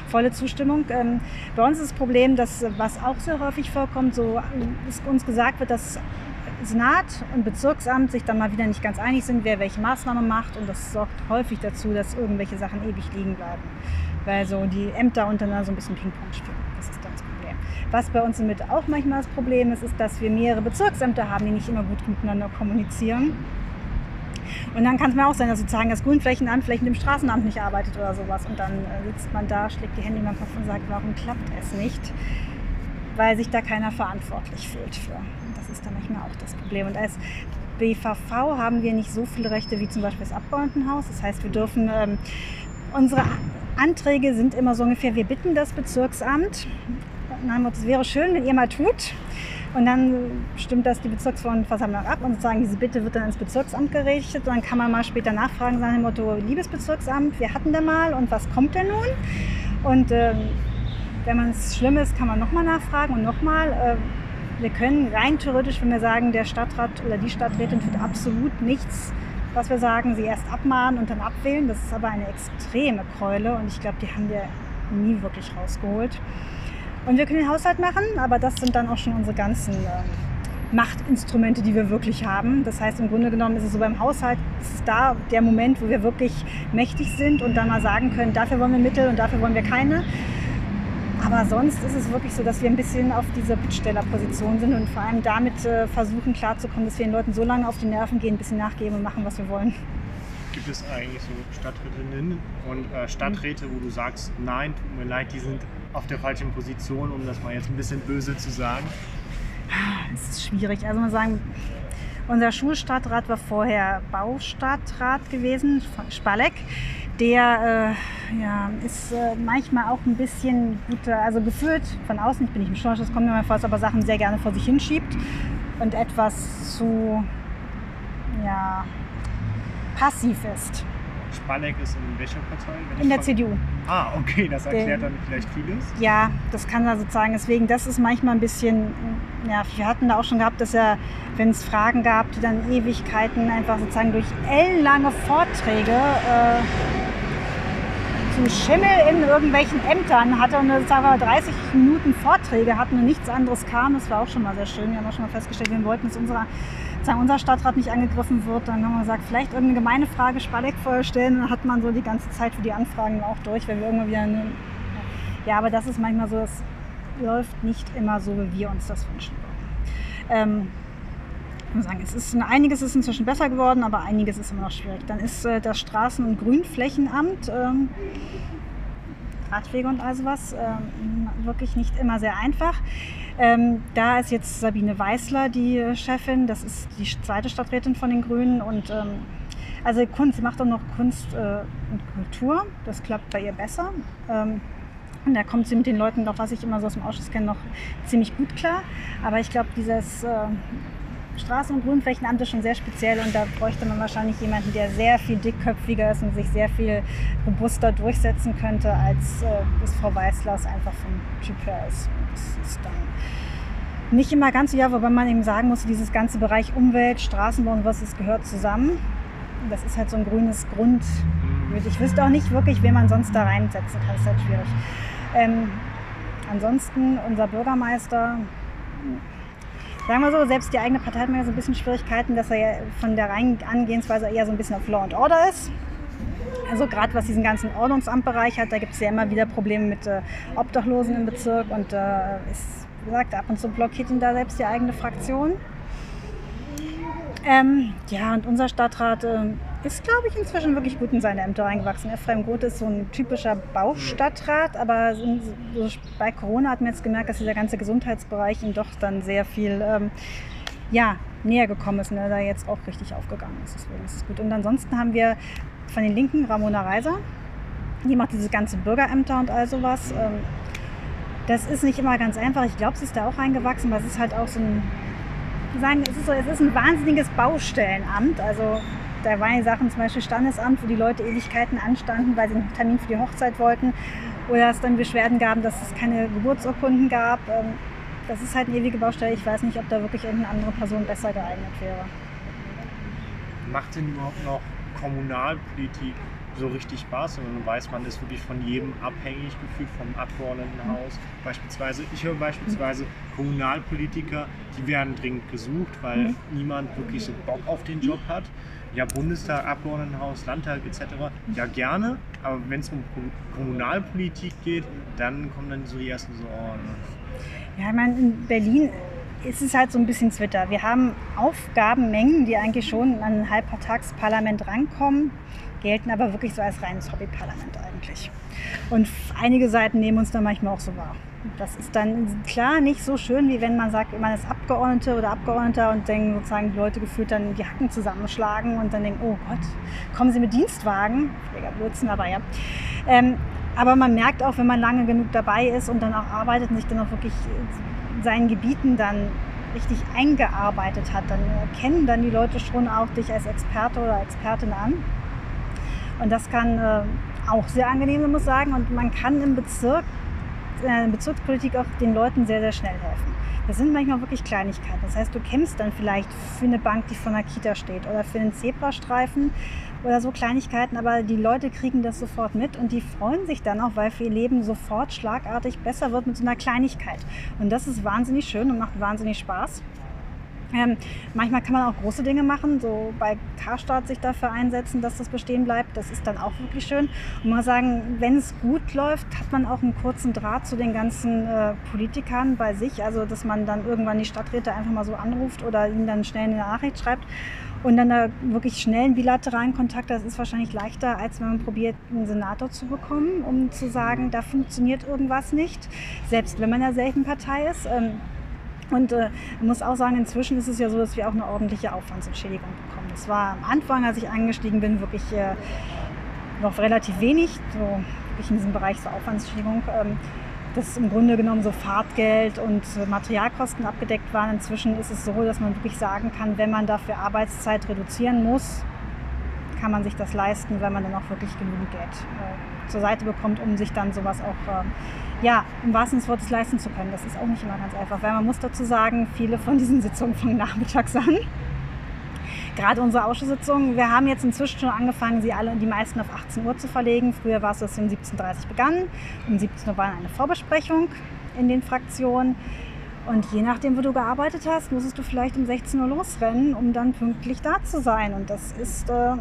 volle Zustimmung. Ähm, bei uns ist das Problem, dass was auch sehr häufig vorkommt, so ist uns gesagt wird, dass Senat und Bezirksamt sich dann mal wieder nicht ganz einig sind, wer welche Maßnahme macht. Und das sorgt häufig dazu, dass irgendwelche Sachen ewig liegen bleiben. Weil so die Ämter untereinander so ein bisschen Ping-Pong spielen. Das ist dann das Problem. Was bei uns Mitte auch manchmal das Problem ist, ist, dass wir mehrere Bezirksämter haben, die nicht immer gut miteinander kommunizieren. Und dann kann es mir auch sein, dass sozusagen das Grünflächenamt vielleicht mit dem Straßenamt nicht arbeitet oder sowas. Und dann äh, sitzt man da, schlägt die Hände in den Kopf und sagt, warum klappt es nicht? Weil sich da keiner verantwortlich fühlt für ist da manchmal auch das Problem. Und als BVV haben wir nicht so viele Rechte wie zum Beispiel das Abgeordnetenhaus. Das heißt, wir dürfen ähm, unsere Anträge sind immer so ungefähr, wir bitten das Bezirksamt, es wäre schön, wenn ihr mal tut. Und dann stimmt das die Bezirksversammlung ab und sozusagen diese Bitte wird dann ins Bezirksamt gerichtet. Und dann kann man mal später nachfragen, sagen dem Motto, liebes Bezirksamt, wir hatten da mal und was kommt denn nun? Und äh, wenn man es schlimm ist, kann man nochmal nachfragen und nochmal. Äh, wir können rein theoretisch, wenn wir sagen, der Stadtrat oder die Stadträtin tut absolut nichts, was wir sagen, sie erst abmahnen und dann abwählen. Das ist aber eine extreme Keule und ich glaube, die haben wir nie wirklich rausgeholt. Und wir können den Haushalt machen, aber das sind dann auch schon unsere ganzen äh, Machtinstrumente, die wir wirklich haben. Das heißt, im Grunde genommen ist es so beim Haushalt, ist da der Moment, wo wir wirklich mächtig sind und dann mal sagen können, dafür wollen wir Mittel und dafür wollen wir keine. Aber sonst ist es wirklich so, dass wir ein bisschen auf dieser Bittstellerposition sind und vor allem damit äh, versuchen klarzukommen, dass wir den Leuten so lange auf die Nerven gehen, bis sie nachgeben und machen, was wir wollen. Gibt es eigentlich so Stadträtinnen und äh, Stadträte, wo du sagst, nein, tut mir leid, die sind auf der falschen Position, um das mal jetzt ein bisschen böse zu sagen? Es ist schwierig. Also man sagen, unser Schulstadtrat war vorher Baustadtrat gewesen, Spalek der äh, ja, ist äh, manchmal auch ein bisschen guter, also gefühlt von außen, ich bin nicht im Schulausschuss, kommt mir mal vor, dass aber Sachen sehr gerne vor sich hinschiebt und etwas zu ja, passiv ist. Spalleck ist in welcher Partei? in der CDU. Ah, okay, das erklärt dann vielleicht vieles. Ja, das kann er sozusagen. Deswegen, das ist manchmal ein bisschen, ja, wir hatten da auch schon gehabt, dass er, wenn es Fragen gab, die dann Ewigkeiten einfach sozusagen durch ellenlange Vorträge äh, zum Schimmel in irgendwelchen Ämtern hatte und sagen wir 30 Minuten Vorträge hatten und nichts anderes kam. Das war auch schon mal sehr schön. Wir haben auch schon mal festgestellt, wir wollten, dass unserer, unser Stadtrat nicht angegriffen wird. Dann haben wir gesagt, vielleicht irgendeine gemeine Frage Spalleck vorstellen. Dann hat man so die ganze Zeit für die Anfragen auch durch, wenn wir irgendwann wieder eine, ja, aber das ist manchmal so, es läuft nicht immer so, wie wir uns das wünschen würden. Ähm, sagen, es ist einiges ist inzwischen besser geworden, aber einiges ist immer noch schwierig. Dann ist äh, das Straßen- und Grünflächenamt, ähm, Radwege und all sowas, ähm, wirklich nicht immer sehr einfach. Ähm, da ist jetzt Sabine Weißler die Chefin, das ist die zweite Stadträtin von den Grünen und ähm, also Kunst, sie macht auch noch Kunst äh, und Kultur, das klappt bei ihr besser. Ähm, und da kommt sie mit den Leuten, noch was ich immer so aus dem Ausschuss kenne, noch ziemlich gut klar. Aber ich glaube, dieses äh, Straßen- und Grünflächenamt ist schon sehr speziell und da bräuchte man wahrscheinlich jemanden, der sehr viel dickköpfiger ist und sich sehr viel robuster durchsetzen könnte, als äh, das Frau Weißlers einfach vom Typ her ist. Das ist dann nicht immer ganz so, ja, wobei man eben sagen muss, dieses ganze Bereich Umwelt, Straßenbau und was, das gehört zusammen. Das ist halt so ein grünes Grund. Ich wüsste auch nicht wirklich, wen man sonst da reinsetzen kann. Das ist halt schwierig. Ähm, ansonsten unser Bürgermeister, sagen wir so, selbst die eigene Partei hat mir so ein bisschen Schwierigkeiten, dass er ja von der Angehensweise eher so ein bisschen auf Law and Order ist. Also gerade was diesen ganzen Ordnungsamtbereich hat, da gibt es ja immer wieder Probleme mit äh, Obdachlosen im Bezirk und äh, ist, wie gesagt, ab und zu blockiert ihn da selbst die eigene Fraktion. Ähm, ja, und unser Stadtrat äh, ist, glaube ich, inzwischen wirklich gut in seine Ämter reingewachsen. Ephraim Groth ist so ein typischer Baustadtrat, aber so, bei Corona hat man jetzt gemerkt, dass dieser ganze Gesundheitsbereich ihm doch dann sehr viel ähm, ja, näher gekommen ist und er da jetzt auch richtig aufgegangen ist. Deswegen ist es gut. Und ansonsten haben wir von den Linken Ramona Reiser. Die macht diese ganze Bürgerämter und all sowas. Ähm, das ist nicht immer ganz einfach. Ich glaube, sie ist da auch reingewachsen, weil es ist halt auch so ein, sagen, es ist, so, es ist ein wahnsinniges Baustellenamt. Also da waren die Sachen zum Beispiel Standesamt, wo die Leute Ewigkeiten anstanden, weil sie einen Termin für die Hochzeit wollten. Oder es dann Beschwerden gab, dass es keine Geburtsurkunden gab. Ähm, das ist halt eine ewige Baustelle. Ich weiß nicht, ob da wirklich irgendeine andere Person besser geeignet wäre. Macht denn überhaupt noch Kommunalpolitik so richtig Spaß, sondern weiß man ist wirklich von jedem abhängig gefühlt vom Abgeordnetenhaus. Beispielsweise, ich höre beispielsweise Kommunalpolitiker, die werden dringend gesucht, weil mhm. niemand wirklich so Bock auf den Job hat. Ja, Bundestag, Abgeordnetenhaus, Landtag etc. Ja, gerne, aber wenn es um Kommunalpolitik geht, dann kommen dann so die ersten so, oh, ne. Ja, ich meine, in Berlin ist es halt so ein bisschen Twitter. Wir haben Aufgabenmengen, die eigentlich schon an ein Halbpartagsparlament rankommen gelten aber wirklich so als reines Hobbyparlament eigentlich. Und einige Seiten nehmen uns dann manchmal auch so wahr. Das ist dann klar nicht so schön, wie wenn man sagt, man ist Abgeordnete oder Abgeordneter und dann sozusagen die Leute gefühlt dann die Hacken zusammenschlagen und dann denken, oh Gott, kommen Sie mit Dienstwagen? Würzen, aber ja. Ähm, aber man merkt auch, wenn man lange genug dabei ist und dann auch arbeitet und sich dann auch wirklich in seinen Gebieten dann richtig eingearbeitet hat, dann erkennen dann die Leute schon auch dich als Experte oder Expertin an. Und das kann äh, auch sehr angenehm, muss ich sagen. Und man kann im Bezirk, äh, in Bezirkspolitik auch den Leuten sehr, sehr schnell helfen. Das sind manchmal wirklich Kleinigkeiten. Das heißt, du kämpfst dann vielleicht für eine Bank, die vor einer Kita steht oder für einen Zebrastreifen oder so Kleinigkeiten, aber die Leute kriegen das sofort mit und die freuen sich dann auch, weil für ihr Leben sofort schlagartig besser wird mit so einer Kleinigkeit. Und das ist wahnsinnig schön und macht wahnsinnig Spaß. Ähm, manchmal kann man auch große Dinge machen, so bei Karstadt sich dafür einsetzen, dass das bestehen bleibt. Das ist dann auch wirklich schön. Und man muss sagen, wenn es gut läuft, hat man auch einen kurzen Draht zu den ganzen äh, Politikern bei sich. Also, dass man dann irgendwann die Stadträte einfach mal so anruft oder ihnen dann schnell eine Nachricht schreibt. Und dann da wirklich schnell einen bilateralen Kontakt, das ist wahrscheinlich leichter, als wenn man probiert, einen Senator zu bekommen, um zu sagen, da funktioniert irgendwas nicht, selbst wenn man in derselben Partei ist. Ähm, und äh, muss auch sagen, inzwischen ist es ja so, dass wir auch eine ordentliche Aufwandsentschädigung bekommen. Das war am Anfang, als ich eingestiegen bin, wirklich äh, noch relativ wenig, so wirklich in diesem Bereich so Aufwandsentschädigung. Ähm, dass im Grunde genommen so Fahrtgeld und Materialkosten abgedeckt waren. Inzwischen ist es so, dass man wirklich sagen kann, wenn man dafür Arbeitszeit reduzieren muss, kann man sich das leisten, wenn man dann auch wirklich genügend Geld äh, zur Seite bekommt, um sich dann sowas auch äh, ja, im wahrsten Sinne des Wortes leisten zu können. Das ist auch nicht immer ganz einfach, weil man muss dazu sagen, viele von diesen Sitzungen fangen nachmittags an. Gerade unsere Ausschusssitzungen, wir haben jetzt inzwischen schon angefangen, sie alle, die meisten auf 18 Uhr zu verlegen. Früher war es, dass sie um 17.30 Uhr begann. Um 17 Uhr war eine Vorbesprechung in den Fraktionen. Und je nachdem, wo du gearbeitet hast, musstest du vielleicht um 16 Uhr losrennen, um dann pünktlich da zu sein. Und das ist äh,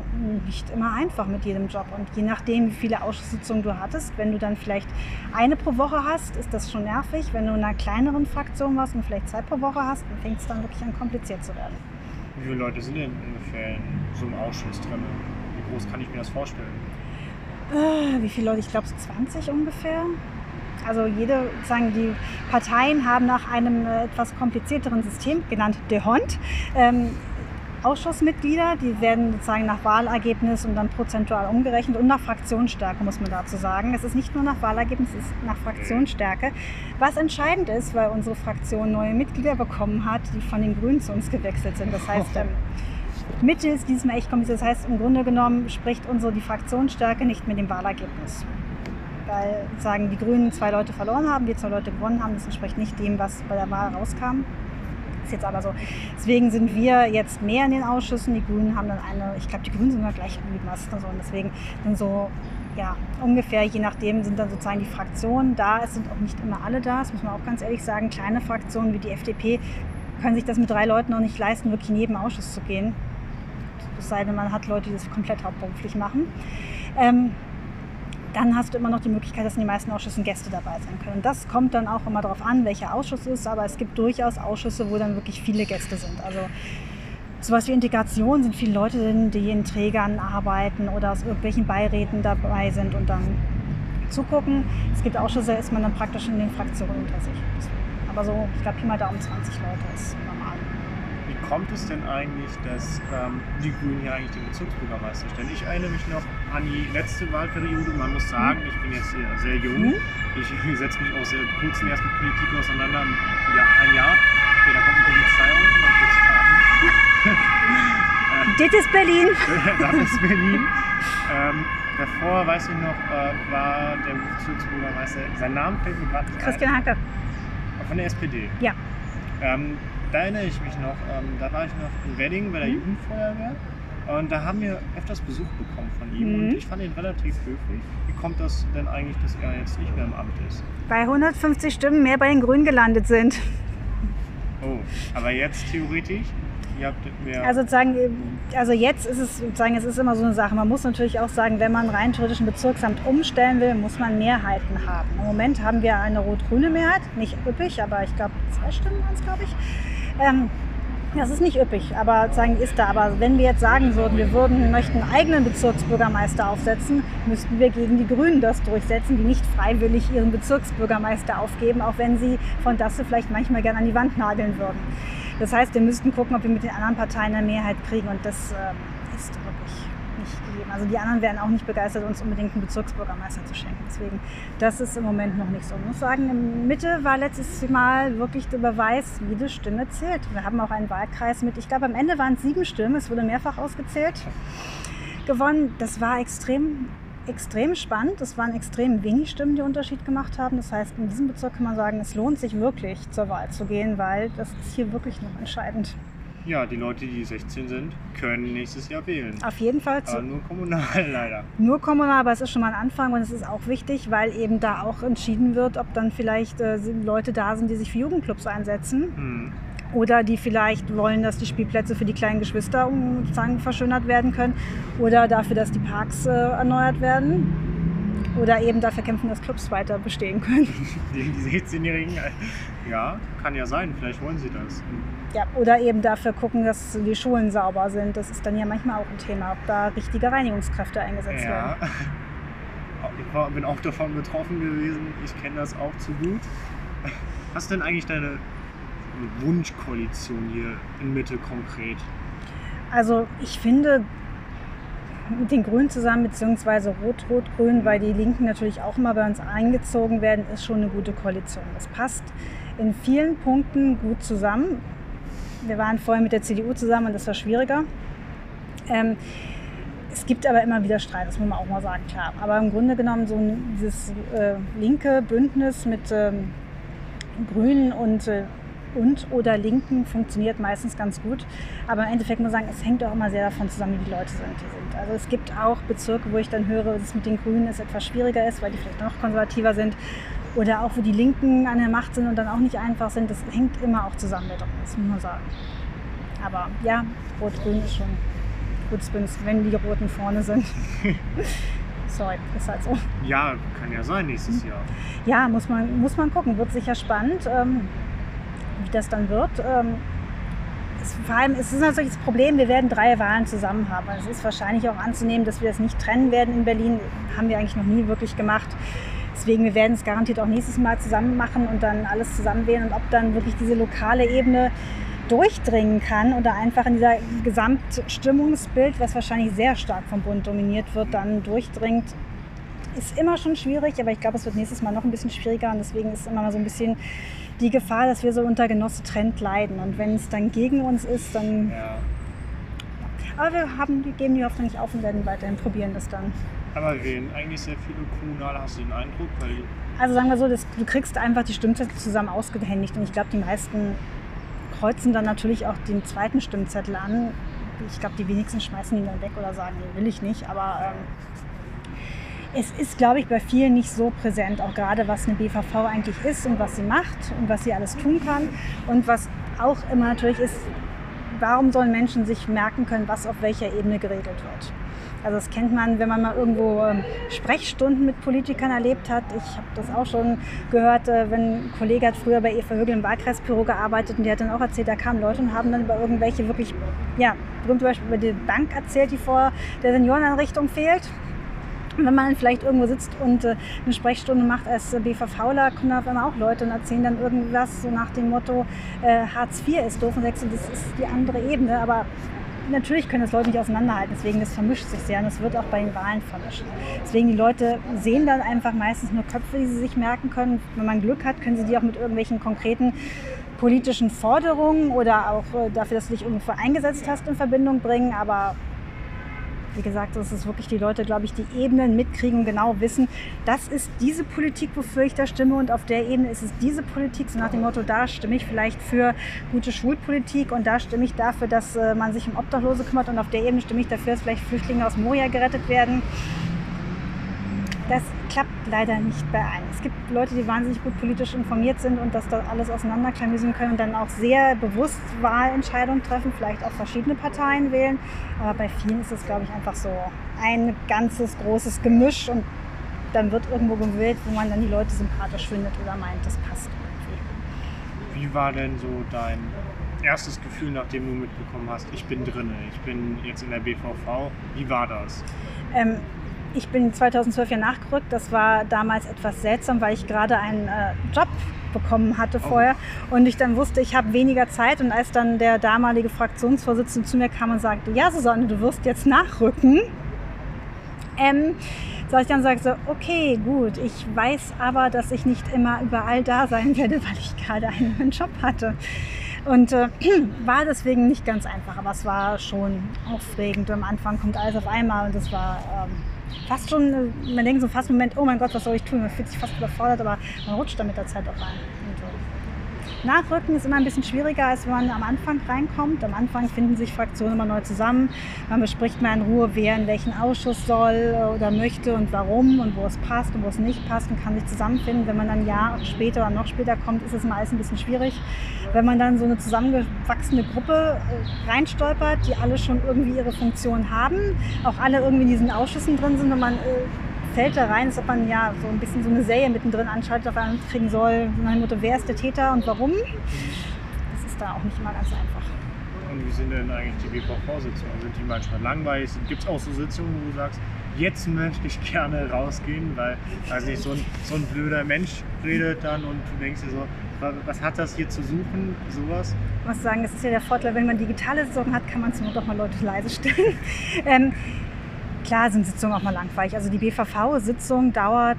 nicht immer einfach mit jedem Job. Und je nachdem, wie viele Ausschusssitzungen du hattest, wenn du dann vielleicht eine pro Woche hast, ist das schon nervig. Wenn du in einer kleineren Fraktion warst und vielleicht zwei pro Woche hast, dann fängt es dann wirklich an kompliziert zu werden. Wie viele Leute sind denn ungefähr in so einem Ausschuss drin? Wie groß kann ich mir das vorstellen? Äh, wie viele Leute? Ich glaube so 20 ungefähr. Also jede, sagen die Parteien haben nach einem äh, etwas komplizierteren System, genannt De Hond, ähm, Ausschussmitglieder, die werden sozusagen nach Wahlergebnis und dann prozentual umgerechnet und nach Fraktionsstärke, muss man dazu sagen. Es ist nicht nur nach Wahlergebnis, es ist nach Fraktionsstärke. Was entscheidend ist, weil unsere Fraktion neue Mitglieder bekommen hat, die von den Grünen zu uns gewechselt sind. Das heißt, ähm, Mitte ist diesmal echt kompliziert. Das heißt, im Grunde genommen spricht unsere die Fraktionsstärke nicht mit dem Wahlergebnis weil sagen die Grünen zwei Leute verloren haben, wir zwei Leute gewonnen haben. Das entspricht nicht dem, was bei der Wahl rauskam. Ist jetzt aber so. Deswegen sind wir jetzt mehr in den Ausschüssen. Die Grünen haben dann eine, ich glaube, die Grünen sind ja gleich geblieben als so. Und deswegen dann so, ja, ungefähr, je nachdem sind dann sozusagen die Fraktionen da. Es sind auch nicht immer alle da, das muss man auch ganz ehrlich sagen. Kleine Fraktionen wie die FDP können sich das mit drei Leuten noch nicht leisten, wirklich in jedem Ausschuss zu gehen. Es sei denn, man hat Leute, die das komplett hauptberuflich machen. Ähm, dann hast du immer noch die Möglichkeit, dass in den meisten Ausschüssen Gäste dabei sein können. Das kommt dann auch immer darauf an, welcher Ausschuss ist, aber es gibt durchaus Ausschüsse, wo dann wirklich viele Gäste sind. Also sowas wie Integration sind viele Leute die in Trägern arbeiten oder aus irgendwelchen Beiräten dabei sind und dann zugucken. Es gibt Ausschüsse, ist man dann praktisch in den Fraktionen unter sich. Aber so, ich glaube, hier mal da um 20 Leute ist kommt es denn eigentlich, dass ähm, die Grünen hier eigentlich den Bezirksbürgermeister stellen? Ich erinnere mich noch an die letzte Wahlperiode. Man muss sagen, ich bin jetzt hier sehr jung. Mhm. Ich, (laughs) setze mich auch sehr kurz erst mit Politik auseinander. Ja, ein Jahr. Okay, da kommt ein Polizeiauto, mal kurz fragen. (laughs) (laughs) das ist Berlin. das ist Berlin. Ähm, davor, weiß ich noch, äh, war der Bezirksbürgermeister, sein Name fällt mir gerade Christian Hanke. Von der SPD. Ja. Ähm, da erinnere ich mich noch, ähm, da war ich noch in Wedding bei der mhm. Jugendfeuerwehr und da haben wir öfters Besuch bekommen von ihm mhm. und ich fand ihn relativ höflich. Wie kommt das denn eigentlich, dass er jetzt nicht mehr im Amt ist? Bei 150 Stimmen mehr bei den Grünen gelandet sind. Oh, aber jetzt theoretisch? Also sozusagen, also jetzt ist es sozusagen, es ist immer so eine Sache. Man muss natürlich auch sagen, wenn man rein theoretisch ein Bezirksamt umstellen will, muss man Mehrheiten haben. Im Moment haben wir eine rot-grüne Mehrheit, nicht üppig, aber ich glaube zwei Stimmen waren es, glaube ich. Ähm, das ist nicht üppig, aber sagen ist da. Aber wenn wir jetzt sagen würden, wir würden, möchten einen eigenen Bezirksbürgermeister aufsetzen, müssten wir gegen die Grünen das durchsetzen, die nicht freiwillig ihren Bezirksbürgermeister aufgeben, auch wenn sie von Dasse vielleicht manchmal gerne an die Wand nageln würden. Das heißt, wir müssten gucken, ob wir mit den anderen Parteien eine Mehrheit kriegen und das äh, ist. Also die anderen wären auch nicht begeistert, uns unbedingt einen Bezirksbürgermeister zu schenken. Deswegen, das ist im Moment noch nicht so. Ich muss sagen, in Mitte war letztes Mal wirklich der Beweis, jede Stimme zählt. Wir haben auch einen Wahlkreis mit, ich glaube am Ende waren es sieben Stimmen, es wurde mehrfach ausgezählt, gewonnen. Das war extrem extrem spannend. Es waren extrem wenig Stimmen, die Unterschied gemacht haben. Das heißt, in diesem Bezirk kann man sagen, es lohnt sich wirklich zur Wahl zu gehen, weil das ist hier wirklich noch entscheidend. Ja, die Leute, die 16 sind, können nächstes Jahr wählen. Auf jeden Fall. Aber nur kommunal (laughs) leider. Nur kommunal, aber es ist schon mal ein Anfang und es ist auch wichtig, weil eben da auch entschieden wird, ob dann vielleicht äh, Leute da sind, die sich für Jugendclubs einsetzen. Mhm. Oder die vielleicht wollen, dass die Spielplätze für die kleinen Geschwister sozusagen verschönert werden können. Oder dafür, dass die Parks äh, erneuert werden oder eben dafür kämpfen, dass Clubs weiter bestehen können. (laughs) Die, die 16-Jährigen, ja, kann ja sein, vielleicht wollen sie das. Ja, oder eben dafür gucken, dass die Schulen sauber sind. Das ist dann ja manchmal auch ein Thema, ob da richtige Reinigungskräfte eingesetzt ja. werden. (laughs) Ich war, bin auch davon betroffen gewesen. Ich kenne das auch zu gut. (laughs) Was ist denn eigentlich deine Wunschkoalition hier in Mitte konkret? Also ich finde mit den Grünen zusammen, beziehungsweise Rot-Rot-Grün, weil die Linken natürlich auch immer bei uns eingezogen werden, ist schon eine gute Koalition. Das passt in vielen Punkten gut zusammen. Wir waren vorher mit der CDU zusammen und das war schwieriger. Ähm, es gibt aber immer wieder Streit, das muss man auch mal sagen, klar. Aber im Grunde genommen so ein, dieses äh, linke Bündnis mit ähm, Grünen und äh, und oder Linken funktioniert meistens ganz gut. Aber im Endeffekt muss man sagen, es hängt auch immer sehr davon zusammen, wie die Leute sind, die sind. Also es gibt auch Bezirke, wo ich dann höre, dass es mit den Grünen es etwas schwieriger ist, weil die vielleicht noch konservativer sind. Oder auch, wo die Linken an der Macht sind und dann auch nicht einfach sind. Das hängt immer auch zusammen mit das muss man sagen. Aber ja, Rot-Grün ist schon Bündnis, wenn die Roten vorne sind. (laughs) Sorry, ist halt so. Ja, kann ja sein nächstes Jahr. Ja, muss man, muss man gucken. Wird sicher spannend. Ähm, wie das dann wird. Ähm, es, vor allem es ist natürlich das Problem, wir werden drei Wahlen zusammen haben. Also es ist wahrscheinlich auch anzunehmen, dass wir das nicht trennen werden in Berlin. Haben wir eigentlich noch nie wirklich gemacht. Deswegen, wir werden es garantiert auch nächstes Mal zusammen machen und dann alles zusammen wählen. Und ob dann wirklich diese lokale Ebene durchdringen kann oder einfach in dieser Gesamtstimmungsbild, was wahrscheinlich sehr stark vom Bund dominiert wird, dann durchdringt, ist immer schon schwierig. Aber ich glaube, es wird nächstes Mal noch ein bisschen schwieriger. Und deswegen ist immer mal so ein bisschen die Gefahr, dass wir so unter Genosse-Trend leiden. Und wenn es dann gegen uns ist, dann. Ja. Aber wir, haben, wir geben die Hoffnung nicht auf und werden weiterhin probieren das dann. Aber wählen eigentlich sehr viele Kommunale, hast du den Eindruck? Also sagen wir so, dass du kriegst einfach die Stimmzettel zusammen ausgehändigt und ich glaube, die meisten kreuzen dann natürlich auch den zweiten Stimmzettel an. Ich glaube, die wenigsten schmeißen ihn dann weg oder sagen, nee, will ich nicht. Aber ähm, es ist, glaube ich, bei vielen nicht so präsent, auch gerade was eine BVV eigentlich ist und was sie macht und was sie alles tun kann. Und was auch immer natürlich ist, warum sollen Menschen sich merken können, was auf welcher Ebene geregelt wird. Also das kennt man, wenn man mal irgendwo ähm, Sprechstunden mit Politikern erlebt hat. Ich habe das auch schon gehört, äh, wenn ein Kollege hat früher bei Eva Högel im Wahlkreisbüro gearbeitet und der hat dann auch erzählt, da kamen Leute und haben dann über irgendwelche wirklich, ja, berühmt zum Beispiel über die Bank erzählt, die vor der Senioreneinrichtung fehlt. Und wenn man vielleicht irgendwo sitzt und äh, eine Sprechstunde macht als BVVler, kommen da auf einmal auch Leute und erzählen dann irgendwas so nach dem Motto, äh, Hartz IV ist doof und das ist die andere Ebene. Aber natürlich können das Leute nicht auseinanderhalten, deswegen das vermischt sich sehr und es wird auch bei den Wahlen vermischt. Deswegen die Leute sehen dann einfach meistens nur Köpfe, die sie sich merken können. Wenn man Glück hat, können sie die auch mit irgendwelchen konkreten politischen Forderungen oder auch äh, dafür, dass du dich irgendwo eingesetzt hast, in Verbindung bringen. Aber wie gesagt, dass es wirklich die Leute, glaube ich, die Ebenen mitkriegen genau wissen, das ist diese Politik, wofür ich da stimme und auf der Ebene ist es diese Politik, so nach dem Motto, da stimme ich vielleicht für gute Schulpolitik und da stimme ich dafür, dass äh, man sich um Obdachlose kümmert und auf der Ebene stimme ich dafür, dass vielleicht Flüchtlinge aus Moria gerettet werden. Das klappt leider nicht bei allen. Es gibt Leute, die wahnsinnig gut politisch informiert sind und das da alles auseinanderklamüsern können und dann auch sehr bewusst Wahlentscheidungen treffen, vielleicht auch verschiedene Parteien wählen. Aber bei vielen ist es, glaube ich, einfach so ein ganzes großes Gemisch und dann wird irgendwo gewählt, wo man dann die Leute sympathisch findet oder meint, das passt irgendwie. Wie war denn so dein erstes Gefühl, nachdem du mitbekommen hast, ich bin drinne, ich bin jetzt in der BVV? Wie war das? Ähm, ich bin 2012 ja nachgerückt. Das war damals etwas seltsam, weil ich gerade einen äh, Job bekommen hatte oh. vorher oh. und ich dann wusste, ich habe weniger Zeit. Und als dann der damalige Fraktionsvorsitzende zu mir kam und sagte, ja Susanne, du wirst jetzt nachrücken, ähm, so ich dann sagte, okay, gut, ich weiß aber, dass ich nicht immer überall da sein werde, (laughs) weil ich gerade einen neuen Job hatte. Und äh, (clears throat) war deswegen nicht ganz einfach, aber es war schon aufregend. Am Anfang kommt alles auf einmal und es war ähm, fast schon, man denkt so fast im Moment, oh mein Gott, was soll ich tun? Man fühlt sich fast überfordert, aber man rutscht dann mit der Zeit auch rein. Nachrücken ist immer ein bisschen schwieriger, als wenn man am Anfang reinkommt. Am Anfang finden sich Fraktionen immer neu zusammen. Man bespricht mal in Ruhe, wer in welchen Ausschuss soll oder möchte und warum und wo es passt und wo es nicht passt und kann sich zusammenfinden. Wenn man dann ein Jahr später oder noch später kommt, ist es meist ein bisschen schwierig. Wenn man dann so eine zusammengewachsene Gruppe äh, reinstolpert, die alle schon irgendwie ihre Funktion haben, auch alle irgendwie in diesen Ausschüssen drin sind und man äh, fällt da rein, als ob man ja so ein bisschen so eine Serie mittendrin anschaltet, auf einmal kriegen soll, nach dem Motto, wer ist der Täter und warum. Das ist da auch nicht immer ganz einfach. Und wie sind denn eigentlich die BVV-Sitzungen? Sind die manchmal langweilig? Gibt es auch so Sitzungen, wo du sagst, jetzt möchte ich (laughs) gerne rausgehen, weil, weiß nicht, so ein, so ein blöder Mensch redet dann und du denkst dir so, was hat das hier zu suchen, sowas? Ich muss sagen, es ist ja der Vorteil, wenn man digitale Sitzungen hat, kann man zum doch mal Leute leise stellen. (laughs) ähm, Klar sind Sitzungen auch mal langweilig. Also die BVV-Sitzung dauert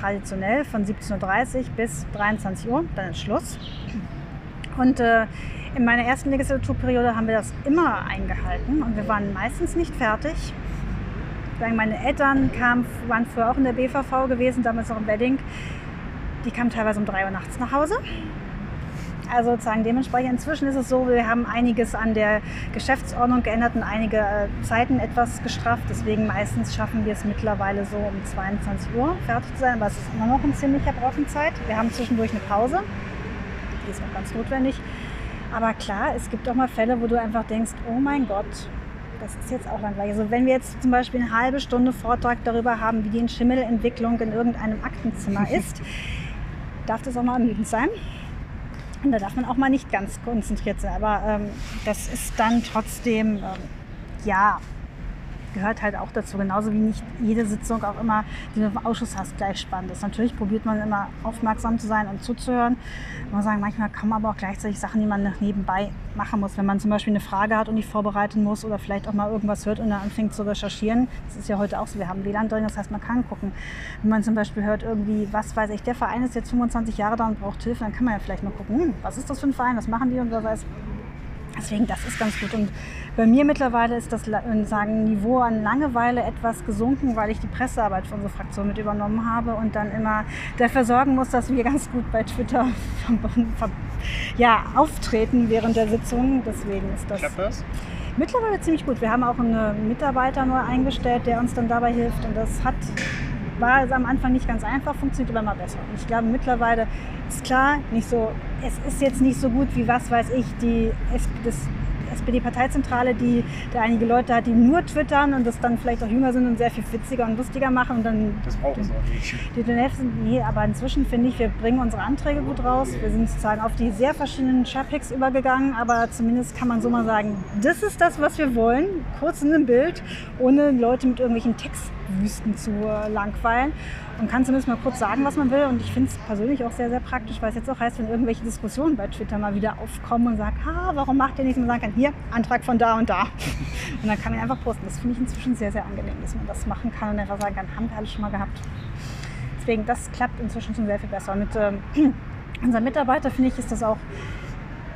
traditionell von 17.30 Uhr bis 23 Uhr, dann ist Schluss. Und äh, in meiner ersten Legislaturperiode haben wir das immer eingehalten und wir waren meistens nicht fertig. meine Eltern kamen, waren früher auch in der BVV gewesen, damals noch im Wedding. Die kamen teilweise um 3 Uhr nachts nach Hause. Also sozusagen dementsprechend inzwischen ist es so, wir haben einiges an der Geschäftsordnung geändert und einige äh, Zeiten etwas gestrafft. Deswegen meistens schaffen wir es mittlerweile so um 22 Uhr fertig zu sein, aber es ist immer noch ein ziemlicher Brockenzeit. Wir haben zwischendurch eine Pause, die ist auch ganz notwendig. Aber klar, es gibt auch mal Fälle, wo du einfach denkst, oh mein Gott, das ist jetzt auch langweilig. Also wenn wir jetzt zum Beispiel eine halbe Stunde Vortrag darüber haben, wie die Schimmelentwicklung in irgendeinem Aktenzimmer ist, (laughs) darf das auch mal ermüdend sein. Und da darf man auch mal nicht ganz konzentriert sein. Aber ähm, das ist dann trotzdem, ähm, ja, gehört halt auch dazu. Genauso wie nicht jede Sitzung auch immer, die du im Ausschuss hast, gleich spannend ist. Natürlich probiert man immer aufmerksam zu sein und zuzuhören. Man sagen, manchmal kann man aber auch gleichzeitig Sachen, die man nebenbei machen muss. Wenn man zum Beispiel eine Frage hat und die vorbereiten muss oder vielleicht auch mal irgendwas hört und dann anfängt zu recherchieren. Das ist ja heute auch so. Wir haben WLAN drin, das heißt, man kann gucken. Wenn man zum Beispiel hört, irgendwie, was weiß ich, der Verein ist jetzt 25 Jahre da und braucht Hilfe, dann kann man ja vielleicht mal gucken, hm, was ist das für ein Verein, was machen die und so weiß. Deswegen, das ist ganz gut. Und bei mir mittlerweile ist das sagen, Niveau an Langeweile etwas gesunken, weil ich die Pressearbeit für unsere Fraktion mit übernommen habe und dann immer dafür sorgen muss, dass wir (laughs) ganz gut bei Twitter ja, auftreten während der Sitzung. Deswegen ist das. Klappt das? Mittlerweile ziemlich gut. Wir haben auch einen Mitarbeiter neu eingestellt, der uns dann dabei hilft. Und das hat war es am Anfang nicht ganz einfach, funktioniert aber immer besser. Und ich glaube, mittlerweile ist klar, nicht so, es ist jetzt nicht so gut wie, was weiß ich, die, das SPD-Parteizentrale, die da einige Leute hat, die nur twittern und das dann vielleicht auch jünger sind und sehr viel witziger und lustiger machen. Und dann, das braucht es auch nicht. Die, die sind, nee, aber inzwischen finde ich, wir bringen unsere Anträge gut raus. Wir sind sozusagen auf die sehr verschiedenen Sharpicks übergegangen, aber zumindest kann man so mal sagen, das ist das, was wir wollen. Kurz in einem Bild, ohne Leute mit irgendwelchen Textwüsten zu langweilen und kann zumindest mal kurz sagen, was man will. Und ich finde es persönlich auch sehr, sehr praktisch, weil es jetzt auch heißt, wenn irgendwelche Diskussionen bei Twitter mal wieder aufkommen und sagt, ha, warum macht ihr nichts? Und man sagen kann, hier, Antrag von da und da. (laughs) Und dann kann man einfach posten. Das finde ich inzwischen sehr, sehr angenehm, dass man das machen kann und einfach sagen kann, haben wir alles schon mal gehabt. Deswegen, das klappt inzwischen schon sehr viel besser. Mit ähm, (clears throat) unseren Mitarbeitern finde ich, ist das auch,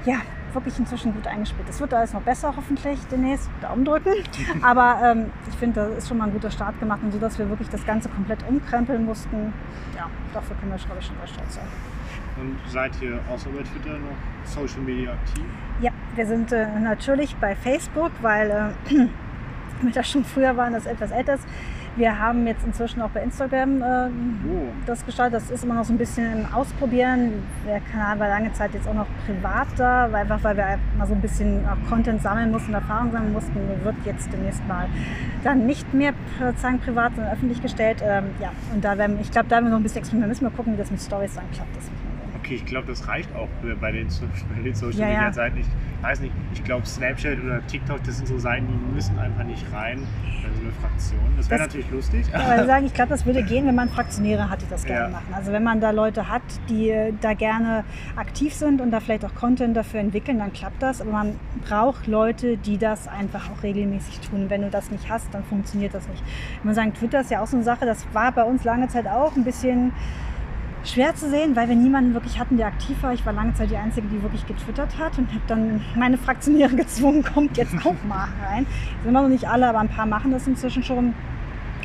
ja, wirklich inzwischen gut eingespielt. Es wird alles noch besser hoffentlich demnächst. Daumen drücken. (laughs) Aber ähm, ich finde, da ist schon mal ein guter Start gemacht und so, dass wir wirklich das Ganze komplett umkrempeln mussten. Ja, dafür können wir, glaube ich, schon sehr stolz sein. Und seid ihr außer bei Twitter noch Social Media aktiv? Ja, wir sind äh, natürlich bei Facebook, weil äh, (clears throat) wir das schon früher waren, das etwas älter ist. Wir haben jetzt inzwischen auch bei Instagram äh, oh. das gestartet. Das ist immer noch so ein bisschen im Ausprobieren. Der Kanal war lange Zeit jetzt auch noch privat da, weil einfach weil wir mal so ein bisschen auch Content sammeln mussten, Erfahrung sammeln mussten. Wird jetzt demnächst mal dann nicht mehr sozusagen privat, sondern öffentlich gestellt. Ähm, ja, und da werden, ich glaube, da werden wir noch ein bisschen experimentieren. Müssen wir gucken, wie das mit Stories dann klappt. Das okay, ich glaube, das reicht auch bei den, (laughs) bei den Social Media ja, Seiten. Ich weiß nicht, ich glaube, Snapchat oder TikTok, das sind so Seiten, die müssen einfach nicht rein. Also eine Fraktion. Das wäre natürlich lustig. Ja, (laughs) sagen, ich glaube, das würde gehen, wenn man Fraktionäre hat, die das gerne ja. machen. Also wenn man da Leute hat, die da gerne aktiv sind und da vielleicht auch Content dafür entwickeln, dann klappt das. Aber man braucht Leute, die das einfach auch regelmäßig tun. Wenn du das nicht hast, dann funktioniert das nicht. Man sagen, Twitter ist ja auch so eine Sache, das war bei uns lange Zeit auch ein bisschen schwer zu sehen, weil wir niemanden wirklich hatten, der aktiv war. Ich war lange Zeit die Einzige, die wirklich getwittert hat und habe dann meine Fraktionäre (laughs) gezwungen, kommt jetzt auch mal rein. Sind immer noch nicht alle, aber ein paar machen das inzwischen schon.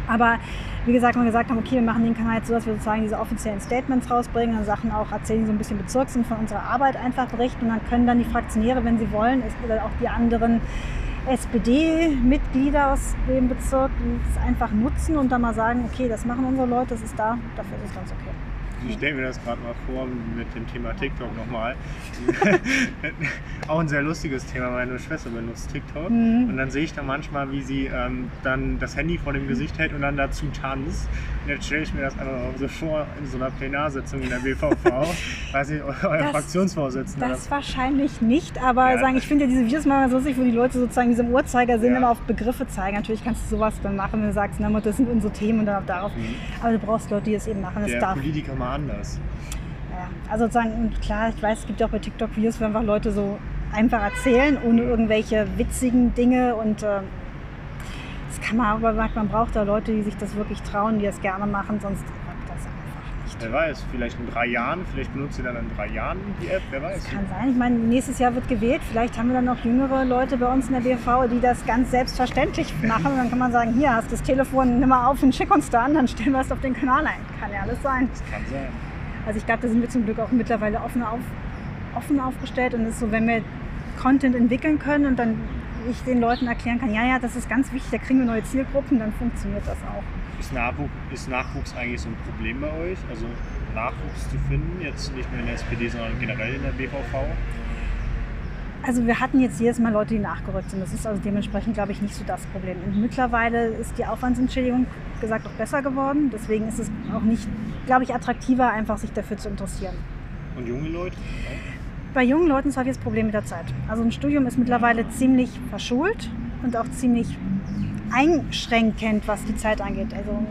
Aber wie gesagt, wir gesagt haben, okay, wir machen den Kanal jetzt so, dass wir sozusagen diese offiziellen Statements rausbringen und Sachen auch erzählen, die so ein bisschen bezirkt sind, von unserer Arbeit einfach berichten. Und dann können dann die Fraktionäre, wenn sie wollen, oder auch die anderen SPD-Mitglieder aus dem Bezirk es einfach nutzen und dann mal sagen, okay, das machen unsere Leute, das ist da, dafür ist es ganz okay ich stelle mir das gerade mal vor mit dem Thema TikTok nochmal. (laughs) auch ein sehr lustiges Thema. Meine Schwester benutzt TikTok mhm. und dann sehe ich da manchmal, wie sie ähm, dann das Handy vor dem Gesicht hält und dann dazu tanzt. Und jetzt stelle ich mir das einfach so vor in so einer Plenarsitzung in der (laughs) BVV. Weiß nicht, euer das, Fraktionsvorsitzender. Das, das wahrscheinlich nicht, aber ja. sagen, ich finde ja diese Videos mal so lustig, wo die Leute sozusagen diesem Uhrzeigersinn ja. immer auf Begriffe zeigen. Natürlich kannst du sowas dann machen, wenn du sagst, na, das sind unsere Themen und dann darauf. Mhm. Aber du brauchst Leute, die es eben machen. Das der darf. Politiker mal anders. Ja, also sozusagen, klar, ich weiß, es gibt ja auch bei TikTok Videos, wo einfach Leute so einfach erzählen, ohne irgendwelche witzigen Dinge und äh, das kann man, aber man braucht da Leute, die sich das wirklich trauen, die das gerne machen, sonst klappt das einfach nicht. Wer weiß, vielleicht in drei Jahren, vielleicht benutzt ihr dann in drei Jahren die App, wer weiß. Das kann sein. Ich meine, nächstes Jahr wird gewählt. Vielleicht haben wir dann noch jüngere Leute bei uns in der BV, die das ganz selbstverständlich (laughs) machen. Und dann kann man sagen, hier hast du das Telefon, nimm mal auf und schick uns da an, dann stellen wir es auf den Kanal ein. Kann ja alles sein. Das kann sein. Also ich glaube, da sind wir zum Glück auch mittlerweile offen, auf, offen aufgestellt. Und es ist so, wenn wir Content entwickeln können und dann ich den Leuten erklären kann, ja, ja, das ist ganz wichtig, da kriegen wir neue Zielgruppen, dann funktioniert das auch. Ist Nachwuchs, ist Nachwuchs eigentlich so ein Problem bei euch? Also Nachwuchs zu finden, jetzt nicht nur in der SPD, sondern generell in der BVV? Also wir hatten jetzt jedes Mal Leute, die nachgerückt sind. Das ist also dementsprechend, glaube ich, nicht so das Problem. Und mittlerweile ist die Aufwandsentschädigung, gesagt, auch besser geworden. Deswegen ist es auch nicht, glaube ich, attraktiver, einfach sich dafür zu interessieren. Und junge Leute? Bei jungen Leuten ist häufig das Problem mit der Zeit. Also ein Studium ist mittlerweile ziemlich verschult und auch ziemlich einschränkend, was die Zeit angeht. Also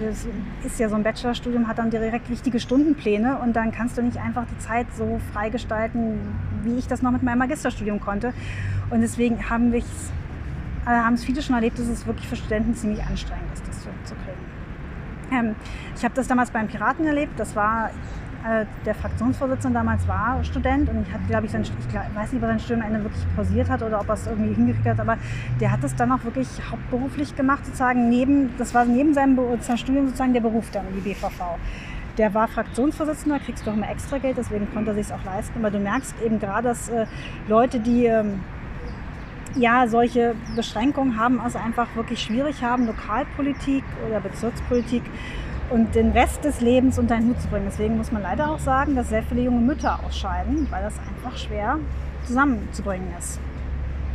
das ist ja so ein Bachelorstudium, hat dann direkt wichtige Stundenpläne und dann kannst du nicht einfach die Zeit so gestalten, wie ich das noch mit meinem Magisterstudium konnte. Und deswegen haben wir äh, haben es viele schon erlebt, dass es wirklich für Studenten ziemlich anstrengend ist, das zu, zu kriegen. Ähm, ich habe das damals beim Piraten erlebt. Das war äh, der Fraktionsvorsitzende damals war Student und ich hatte, glaube ich, sein, ich weiß nicht, ob er sein Studium am Ende wirklich pausiert hat oder ob er es irgendwie hingekriegt hat, aber der hat es dann auch wirklich hauptberuflich gemacht, sozusagen neben, das war neben seinem, seinem Studium sozusagen der Beruf dann, die BVV. Der war Fraktionsvorsitzender, kriegst du auch immer extra Geld, deswegen konnte er sich auch leisten. Aber du merkst eben gerade, dass äh, Leute, die ähm, ja, solche Beschränkungen haben, also einfach wirklich schwierig haben, Lokalpolitik oder Bezirkspolitik und den Rest des Lebens unter den Hut zu bringen. Deswegen muss man leider auch sagen, dass sehr viele junge Mütter ausscheiden, weil das einfach schwer zusammenzubringen ist.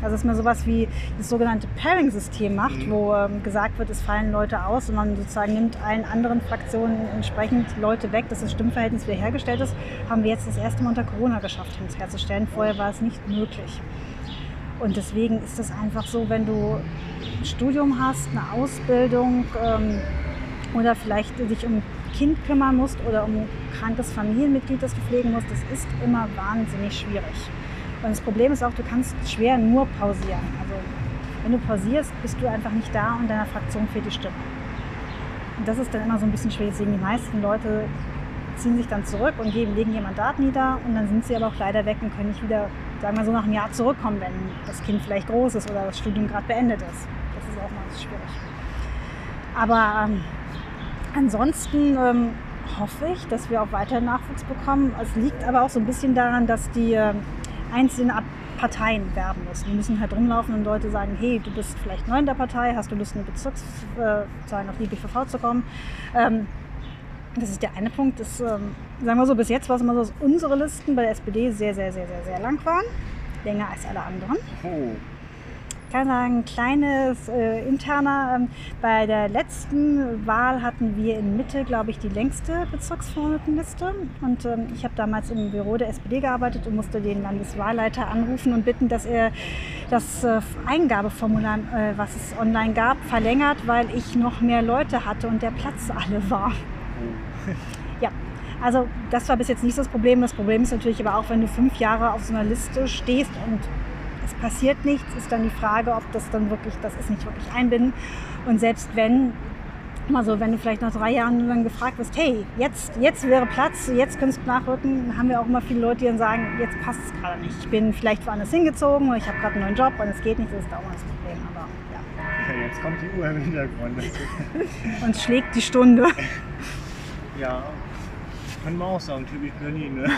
Also dass man sowas wie das sogenannte Pairing-System macht, mhm. wo ähm, gesagt wird, es fallen Leute aus und man sozusagen nimmt allen anderen Fraktionen entsprechend Leute weg, dass das Stimmverhältnis wiederhergestellt ist, haben wir jetzt das erste Mal unter Corona geschafft, herzustellen. Vorher war es nicht möglich. Und deswegen ist es einfach so, wenn du ein Studium hast, eine Ausbildung, ähm, oder vielleicht dich um ein Kind kümmern musst oder um ein krankes Familienmitglied, das du pflegen musst, das ist immer wahnsinnig schwierig. Und das Problem ist auch, du kannst schwer nur pausieren. Also wenn du pausierst, bist du einfach nicht da und deiner Fraktion fehlt die Stimme. Und das ist dann immer so ein bisschen schwierig. Deswegen die meisten Leute ziehen sich dann zurück und geben, legen ihr Mandat nieder und dann sind sie aber auch leider weg und können nicht wieder, sagen wir so, nach einem Jahr zurückkommen, wenn das Kind vielleicht groß ist oder das Studium gerade beendet ist. Das ist auch mal schwierig. Aber ähm, Ansonsten ähm, hoffe ich, dass wir auch weiter Nachwuchs bekommen. Es liegt aber auch so ein bisschen daran, dass die äh, einzelnen Parteien werben müssen. Die müssen halt rumlaufen und Leute sagen, hey, du bist vielleicht neu in der Partei, hast du Lust, in die Bezirks, äh, auf die BVV zu kommen? Ähm, das ist der eine Punkt. Das, ähm, sagen wir so, bis jetzt war es immer so, dass unsere Listen bei der SPD sehr, sehr, sehr, sehr, sehr lang waren. Länger als alle anderen. Oh kann sagen, kleines äh, interner. Ähm, bei der letzten Wahl hatten wir in Mitte, glaube ich, die längste Bezirksverordnetenliste. Und ähm, ich habe damals im Büro der SPD gearbeitet und musste den Landeswahlleiter anrufen und bitten, dass er das äh, Eingabeformular, äh, was es online gab, verlängert, weil ich noch mehr Leute hatte und der Platz alle war. ja, also das war bis jetzt nicht das Problem. Das Problem ist natürlich aber auch, wenn du fünf Jahre auf so einer Liste stehst und es passiert nichts, ist dann die Frage, ob das dann wirklich, das ist nicht wirklich einbinden. Und selbst wenn, mal so, wenn du vielleicht nach drei Jahren dann gefragt wirst, hey, jetzt, jetzt wäre Platz, jetzt könntest du nachrücken, haben wir auch immer viele Leute, die dann sagen, jetzt passt es gerade nicht. Ich bin vielleicht woanders hingezogen oder ich habe gerade einen neuen Job und es geht nicht, das ist auch immer das Problem. Aber ja. Jetzt kommt die Uhr im Hintergrund. (laughs) und schlägt die Stunde. (laughs) Ja, können wir auch sagen, typisch Berlin. Ne?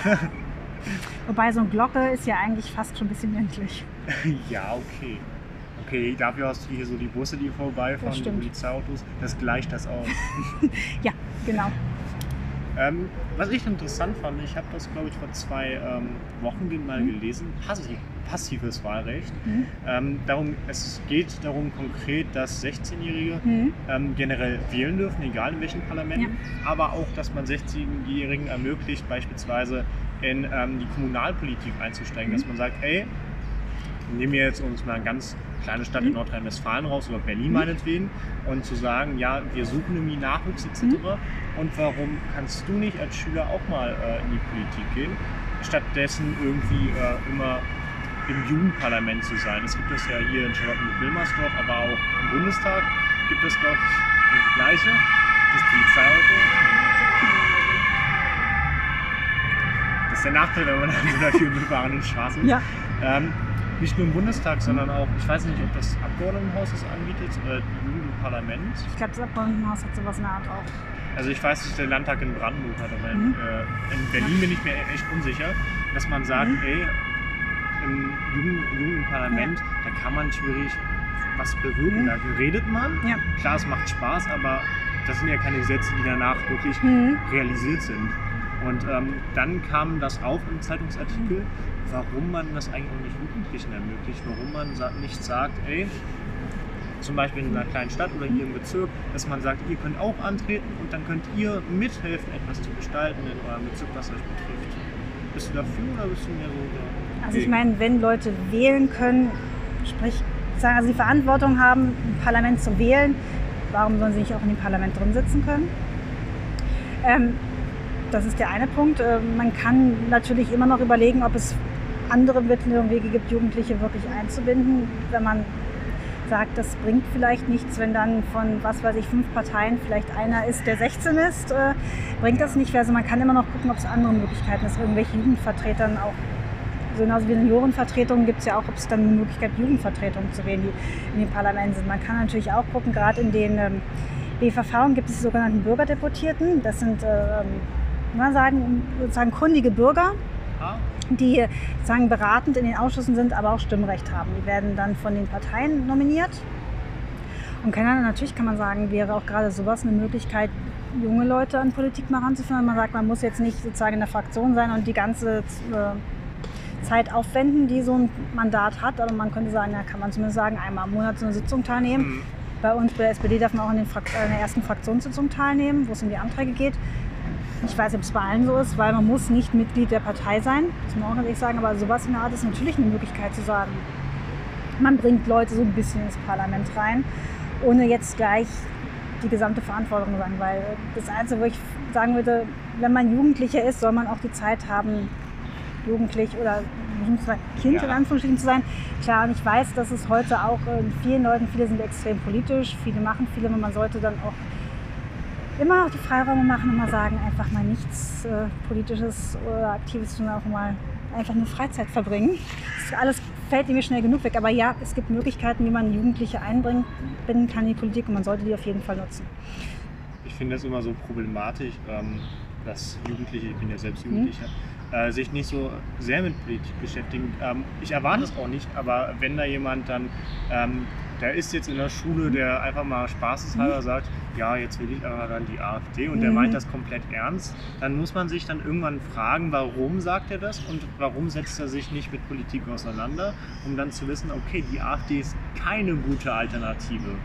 Wobei so eine Glocke ist ja eigentlich fast schon ein bisschen ländlich. (laughs) ja, okay. Okay, dafür hast du hier so die Busse, die vorbeifahren, die Polizeiautos. Das gleicht das aus. (laughs) ja, genau. Ähm, was ich interessant fand, ich habe das, glaube ich, vor zwei ähm, Wochen mal mhm. gelesen, passiv, passives Wahlrecht. Mhm. Ähm, darum, es geht darum konkret, dass 16-Jährige mhm. Ähm, generell wählen dürfen, egal in welchem Parlament, ja. aber auch, dass man 16-Jährigen ermöglicht, beispielsweise in ähm, die Kommunalpolitik einzusteigen, dass mhm. man sagt, hey, nehmen wir jetzt uns mal eine ganz kleine Stadt in mhm. Nordrhein-Westfalen raus oder Berlin mhm. meinetwegen und zu sagen, ja, wir suchen irgendwie Nachwuchs etc. Mhm. Und warum kannst du nicht als Schüler auch mal äh, in die Politik gehen, stattdessen irgendwie äh, immer im Jugendparlament zu sein. Es gibt es ja hier in Charlottenburg-Wilmersdorf, aber auch im Bundestag gibt es, glaube ich, das Gleiche, das Polizeiauto. ist der Nachteil, wenn man an so einer viel befahrenen Straße ist. Ja. Ähm, nicht nur im Bundestag, sondern auch, ich weiß nicht, ob das Abgeordnetenhaus das anbietet oder Jugendparlament. Ich glaube, das Abgeordnetenhaus hat sowas in der Art auch. Also ich weiß, dass der Landtag in Brandenburg hat, aber mhm. äh, in Berlin bin ich mir echt unsicher, dass man sagt, mhm. ey, im Jugend, Jugendparlament, ja. da kann man schwierig was bewirken. Mhm. Da redet man. Ja. Klar, es macht Spaß, aber das sind ja keine Gesetze, die danach wirklich mhm. realisiert sind. Und ähm, dann kam das auf im Zeitungsartikel, warum man das eigentlich auch nicht Jugendlichen ermöglicht, warum man nicht sagt, ey, zum Beispiel in einer kleinen Stadt oder hier im Bezirk, dass man sagt, ihr könnt auch antreten und dann könnt ihr mithelfen, etwas zu gestalten in eurem Bezirk, was euch betrifft. Bist du dafür oder bist du mehr so da? Also ich meine, wenn Leute wählen können, sprich, sagen, also die Verantwortung haben, ein Parlament zu wählen, warum sollen sie nicht auch in dem Parlament drin sitzen können? Ähm, das ist der eine Punkt. Äh, man kann natürlich immer noch überlegen, ob es andere Mittel und Wege gibt, Jugendliche wirklich einzubinden. Wenn man sagt, das bringt vielleicht nichts, wenn dann von, was weiß ich, fünf Parteien vielleicht einer ist, der 16 ist, äh, bringt das nicht. Also man kann immer noch gucken, ob es andere Möglichkeiten ist, irgendwelche Jugendvertretern auch so genauso wie Seniorenvertretungen gibt es ja auch, ob es dann eine Möglichkeit Jugendvertretungen zu wählen, die in den Parlamenten sind. Man kann natürlich auch gucken, gerade in den ähm, BVV gibt es die sogenannten Bürgerdeputierten. Das sind ähm, man sagen, sozusagen kundige Bürger, die sozusagen beratend in den Ausschüssen sind, aber auch Stimmrecht haben. Die werden dann von den Parteien nominiert. Und kann natürlich kann man sagen, wäre auch gerade sowas eine Möglichkeit, junge Leute an Politik mal ranzuführen. Man sagt, man muss jetzt nicht sozusagen in der Fraktion sein und die ganze äh, Zeit aufwenden, die so ein Mandat hat. Aber man könnte sagen, da kann man zumindest sagen, einmal im Monat so eine Sitzung teilnehmen. Mhm. Bei uns bei der SPD darf man auch in, den Frakt in der ersten Fraktionssitzung teilnehmen, wo es um die Anträge geht. Ich weiß nicht, ob es bei allen so ist, weil man muss nicht Mitglied der Partei sein, muss man auch ehrlich sagen, aber sowas in der Art ist natürlich eine Möglichkeit zu sagen, man bringt Leute so ein bisschen ins Parlament rein, ohne jetzt gleich die gesamte Verantwortung zu sagen, weil das Einzige, wo ich sagen würde, wenn man Jugendlicher ist, soll man auch die Zeit haben, jugendlich oder Kind ja. in Anführungsstrichen zu sein. Klar, und ich weiß, dass es heute auch in vielen Leuten, viele sind extrem politisch, viele machen viele, aber man sollte dann auch immer auch die Freiräume machen und mal sagen, einfach mal nichts äh, Politisches oder Aktives tun, auch mal einfach nur Freizeit verbringen. Das alles fällt mir schnell genug weg. Aber ja, es gibt Möglichkeiten, wie man Jugendliche einbinden kann in die Politik und man sollte die auf jeden Fall nutzen. Ich finde das immer so problematisch, ähm, dass Jugendliche, ich bin ja selbst mhm. Jugendlicher, mhm. sich nicht so sehr mit Politik beschäftigen. Ähm, ich erwarte es auch nicht, aber wenn da jemand dann ähm, der ist jetzt in der Schule, der einfach mal spaßeshalber mhm. sagt, ja, jetzt will ich aber dann die AfD und mhm. der meint das komplett ernst, dann muss man sich dann irgendwann fragen, warum sagt er das und warum setzt er sich nicht mit Politik auseinander, um dann zu wissen, okay, die AfD ist keine gute Alternative.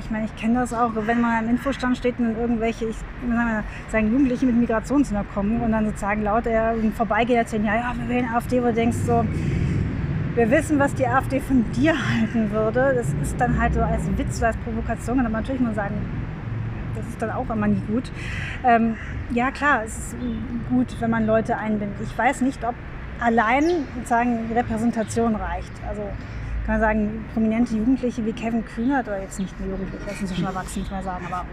Ich meine, ich kenne das auch, wenn man am Infostand steht und irgendwelche, ich sagen, Jugendliche mit Migrationshintergrund kommen und dann sozusagen laut er vorbeigeht, erzählen, ja, ja, wir wählen AfD, wo du denkst so, wir wissen, was die AfD von dir halten würde. Das ist dann halt so als Witz oder als Provokation. Aber natürlich muss man sagen, das ist dann auch immer nie gut. Ähm, ja, klar, es ist gut, wenn man Leute einbindet. Ich weiß nicht, ob allein sozusagen Repräsentation reicht. Also kann man sagen, prominente Jugendliche wie Kevin Kühnert, oder jetzt nicht nur Jugendliche, das sind schon erwachsen, muss man sagen, aber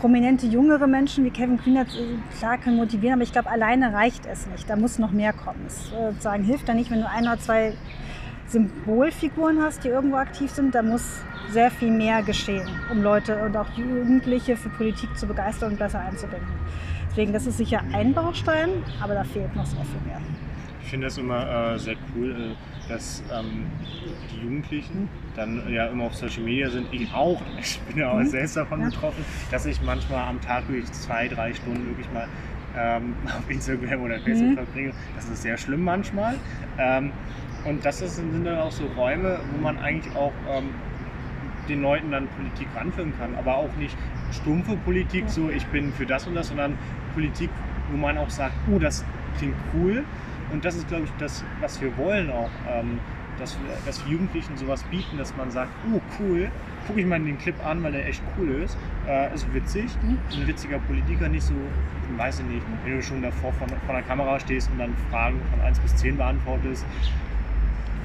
prominente jüngere Menschen wie Kevin Kühnert, äh, klar, können motivieren, aber ich glaube, alleine reicht es nicht. Da muss noch mehr kommen. Es äh, sozusagen hilft da nicht, wenn du ein oder zwei Symbolfiguren hast, die irgendwo aktiv sind, da muss sehr viel mehr geschehen, um Leute und auch Jugendliche für Politik zu begeistern und besser einzubinden. Deswegen, das ist sicher ein Baustein, aber da fehlt noch sehr viel mehr. Ich finde das immer äh, sehr cool, äh, dass ähm, die Jugendlichen dann ja immer auf Social Media sind. Ich auch, ich bin ja auch mhm. selbst davon betroffen, dass ich manchmal am Tag wirklich zwei, drei Stunden wirklich mal ähm, (laughs) auf Instagram oder Facebook mhm. verbringe. Das ist sehr schlimm manchmal. Ähm, und das sind dann auch so Räume, wo man eigentlich auch ähm, den Leuten dann Politik ranführen kann. Aber auch nicht stumpfe Politik, so ich bin für das und das, sondern Politik, wo man auch sagt, oh, das klingt cool. Und das ist, glaube ich, das, was wir wollen auch. Ähm, dass, wir, dass wir Jugendlichen sowas bieten, dass man sagt, oh cool, gucke ich mal den Clip an, weil der echt cool ist. Äh, ist witzig, mhm. ein witziger Politiker, nicht so, weiß ich nicht, wenn du schon davor von, von der Kamera stehst und dann Fragen von 1 bis 10 beantwortest,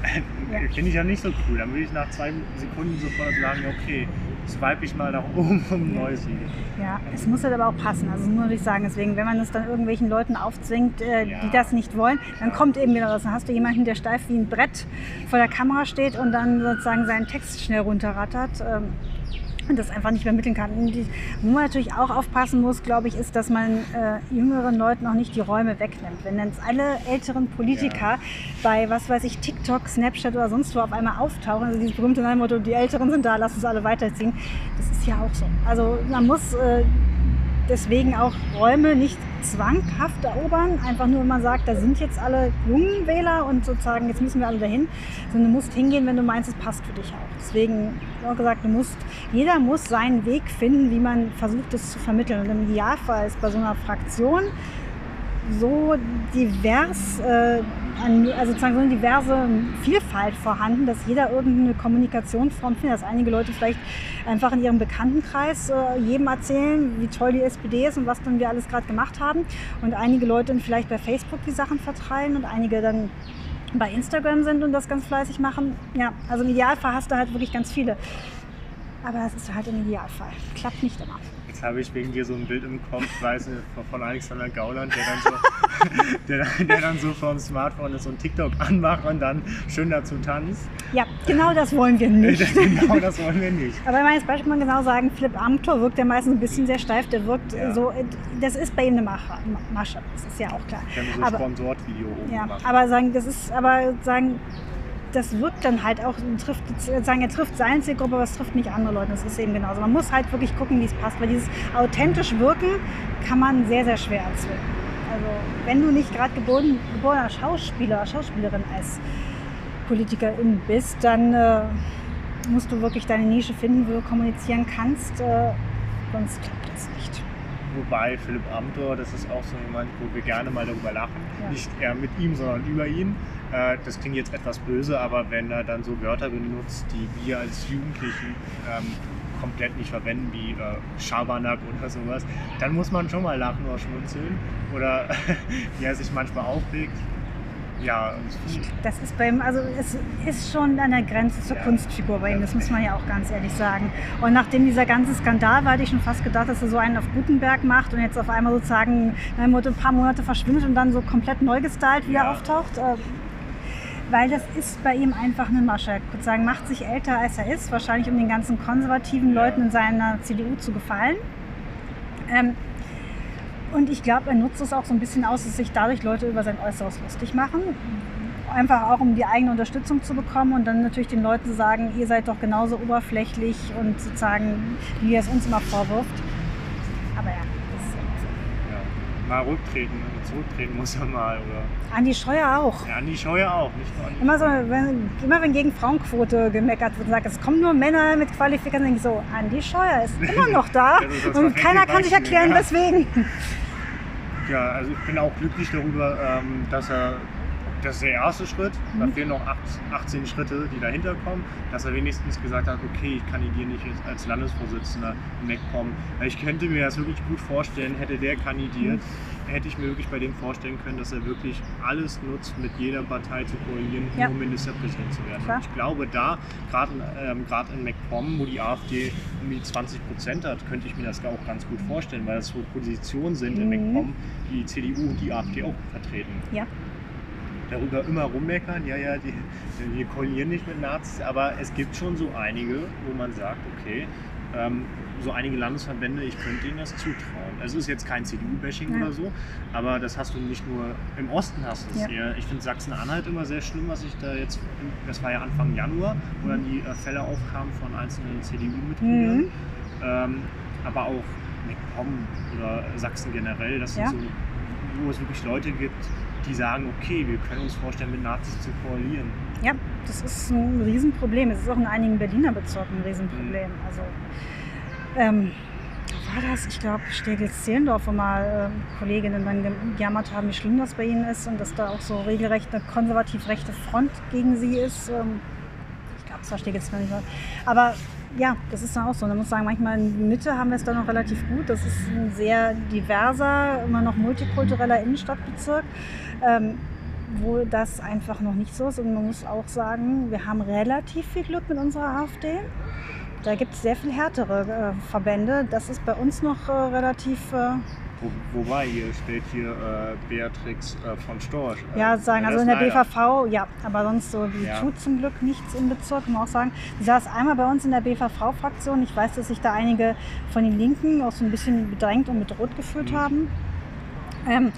(laughs) Finde ich ja nicht so cool. Dann würde ich nach zwei Sekunden sofort sagen, okay, swipe ich mal nach oben, um neu Siege. Ja, es muss halt aber auch passen. Also muss ich sagen, deswegen, wenn man es dann irgendwelchen Leuten aufzwingt, äh, ja. die das nicht wollen, dann kommt eben wieder was. Dann hast du jemanden, der steif wie ein Brett vor der Kamera steht und dann sozusagen seinen Text schnell runterrattert. Ähm, und das einfach nicht vermitteln kann. Die, wo man natürlich auch aufpassen muss, glaube ich, ist, dass man äh, jüngeren Leuten auch nicht die Räume wegnimmt. Wenn jetzt alle älteren Politiker ja. bei, was weiß ich, TikTok, Snapchat oder sonst wo auf einmal auftauchen, also dieses berühmte Motto, die Älteren sind da, lass uns alle weiterziehen, das ist ja auch so. Also man muss äh, deswegen auch Räume nicht zwanghaft erobern, einfach nur, wenn man sagt, da sind jetzt alle jungen Wähler und sozusagen, jetzt müssen wir alle dahin, sondern du musst hingehen, wenn du meinst, es passt für dich auch. Deswegen, auch gesagt, du musst, jeder muss seinen Weg finden, wie man versucht, es zu vermitteln. Und im Idealfall ist bei so einer Fraktion so divers, äh, also sozusagen so eine diverse Vielfalt vorhanden, dass jeder irgendeine Kommunikationsform findet. Dass einige Leute vielleicht einfach in ihrem Bekanntenkreis äh, jedem erzählen, wie toll die SPD ist und was dann wir alles gerade gemacht haben. Und einige Leute dann vielleicht bei Facebook die Sachen verteilen und einige dann bei Instagram sind und das ganz fleißig machen. Ja, also im Idealfall hast du halt wirklich ganz viele. Aber das ist halt im Idealfall. Klappt nicht immer. Jetzt habe ich wegen dir so ein Bild im Kopf, weiß nicht, von Alexander Gauland, der dann so, (laughs) der, der dann so vom Smartphone so ein TikTok anmacht und dann schön dazu tanzt. Ja, genau das wollen wir nicht. (laughs) genau das wollen wir nicht. Aber wenn man jetzt beispielsweise genau sagen, Philipp Amthor wirkt ja meistens ein bisschen sehr steif, der wirkt ja. so, das ist bei ihm eine Masche, das ist ja auch klar. Ich habe so ein Sponsored-Video oben ja, gemacht. Aber sagen, das ist, aber sagen, das wirkt dann halt auch, trifft, sagen, er trifft seine Zielgruppe, aber es trifft nicht andere Leute. Das ist eben genauso. Man muss halt wirklich gucken, wie es passt, weil dieses authentisch wirken kann man sehr, sehr schwer erzwingen. Also wenn du nicht gerade geboren, geborener Schauspieler, Schauspielerin als Politikerin bist, dann äh, musst du wirklich deine Nische finden, wo du kommunizieren kannst, äh, sonst klappt das nicht. Wobei Philipp Amthor, das ist auch so jemand, wo wir gerne mal darüber lachen. Ja. Nicht er mit ihm, sondern über ihn. Äh, das klingt jetzt etwas böse, aber wenn er dann so Wörter benutzt, die wir als Jugendlichen ähm, komplett nicht verwenden, wie äh, Schabernack oder sowas, dann muss man schon mal lachen oder schmunzeln. Oder (laughs) wie er sich manchmal aufregt. Ja, das ist bei ihm, also es ist schon an der Grenze zur ja. Kunstfigur bei ihm, das muss man ja auch ganz ehrlich sagen. Und nachdem dieser ganze Skandal war, hatte ich schon fast gedacht, dass er so einen auf Gutenberg macht und jetzt auf einmal sozusagen ein paar Monate verschwindet und dann so komplett neu gestylt wieder ja. auftaucht. Weil das ist bei ihm einfach eine Masche. Ich würde sagen, macht sich älter als er ist, wahrscheinlich um den ganzen konservativen Leuten in seiner CDU zu gefallen. Ähm, und ich glaube, er nutzt es auch so ein bisschen aus, dass sich dadurch Leute über sein Äußeres lustig machen. Einfach auch, um die eigene Unterstützung zu bekommen und dann natürlich den Leuten zu sagen, ihr seid doch genauso oberflächlich und sozusagen, wie er es uns immer vorwirft. Aber ja, das ist ja so. Ja, mal rücktreten, zurücktreten muss er mal. Oder? Andi Scheuer auch. Ja, Andi Scheuer auch, nicht nur Andi immer, so, wenn, immer wenn gegen Frauenquote gemeckert wird und sagt, es kommen nur Männer mit Qualifikationen, denke ich so, Andi Scheuer ist (laughs) immer noch da und keiner kann sich erklären, ja. weswegen ja, also ich bin auch glücklich darüber, ähm, dass er das ist der erste Schritt. Mhm. Da fehlen noch 18 Schritte, die dahinter kommen. Dass er wenigstens gesagt hat, okay, ich kandidiere nicht als Landesvorsitzender im MacPom. Ich könnte mir das wirklich gut vorstellen, hätte der kandidiert, mhm. hätte ich mir wirklich bei dem vorstellen können, dass er wirklich alles nutzt, mit jeder Partei zu koalieren, ja. um Ministerpräsident zu werden. Ich glaube, da, gerade ähm, in MacPom, wo die AfD um die 20 Prozent hat, könnte ich mir das auch ganz gut vorstellen, weil das so Positionen sind mhm. in MacPom, die CDU und die AfD auch vertreten. Ja darüber immer rummeckern, ja, ja, die, wir koalieren nicht mit Nazis, aber es gibt schon so einige, wo man sagt, okay, ähm, so einige Landesverbände, ich könnte ihnen das zutrauen. Es ist jetzt kein CDU-Bashing ja. oder so, aber das hast du nicht nur im Osten hast du es ja. eher. Ich finde Sachsen-Anhalt immer sehr schlimm, was ich da jetzt, das war ja Anfang Januar, wo dann die äh, Fälle aufkamen von einzelnen CDU-Mitgliedern, mhm. ähm, aber auch MacPom oder Sachsen generell, das sind so, wo es wirklich Leute gibt, die sagen, okay, wir können uns vorstellen, mit Nazis zu koalieren. Ja, das ist ein Riesenproblem. Es ist auch in einigen Berliner Bezirken ein Riesenproblem. Mhm. Also, ähm, war das, ich glaube, Stegels-Zehlendorf, wo mal äh, Kolleginnen dann gejammert haben, wie schlimm das bei ihnen ist und dass da auch so regelrecht eine konservativ-rechte Front gegen sie ist. Ähm, ich glaube, es war Stegels nicht mehr. Aber ja, das ist dann auch so. Man muss sagen, manchmal in der Mitte haben wir es dann noch relativ gut. Das ist ein sehr diverser, immer noch multikultureller Innenstadtbezirk, ähm, wo das einfach noch nicht so ist. Und man muss auch sagen, wir haben relativ viel Glück mit unserer AfD. Da gibt es sehr viel härtere äh, Verbände. Das ist bei uns noch äh, relativ äh, wo, wobei, hier steht hier äh, Beatrix äh, von Storch. Äh, ja, sagen, also in der leider. BVV, ja, aber sonst so, die ja. tut zum Glück nichts im Bezirk, muss man auch sagen. Sie saß einmal bei uns in der BVV-Fraktion. Ich weiß, dass sich da einige von den Linken auch so ein bisschen bedrängt und bedroht gefühlt mhm. haben. Ähm,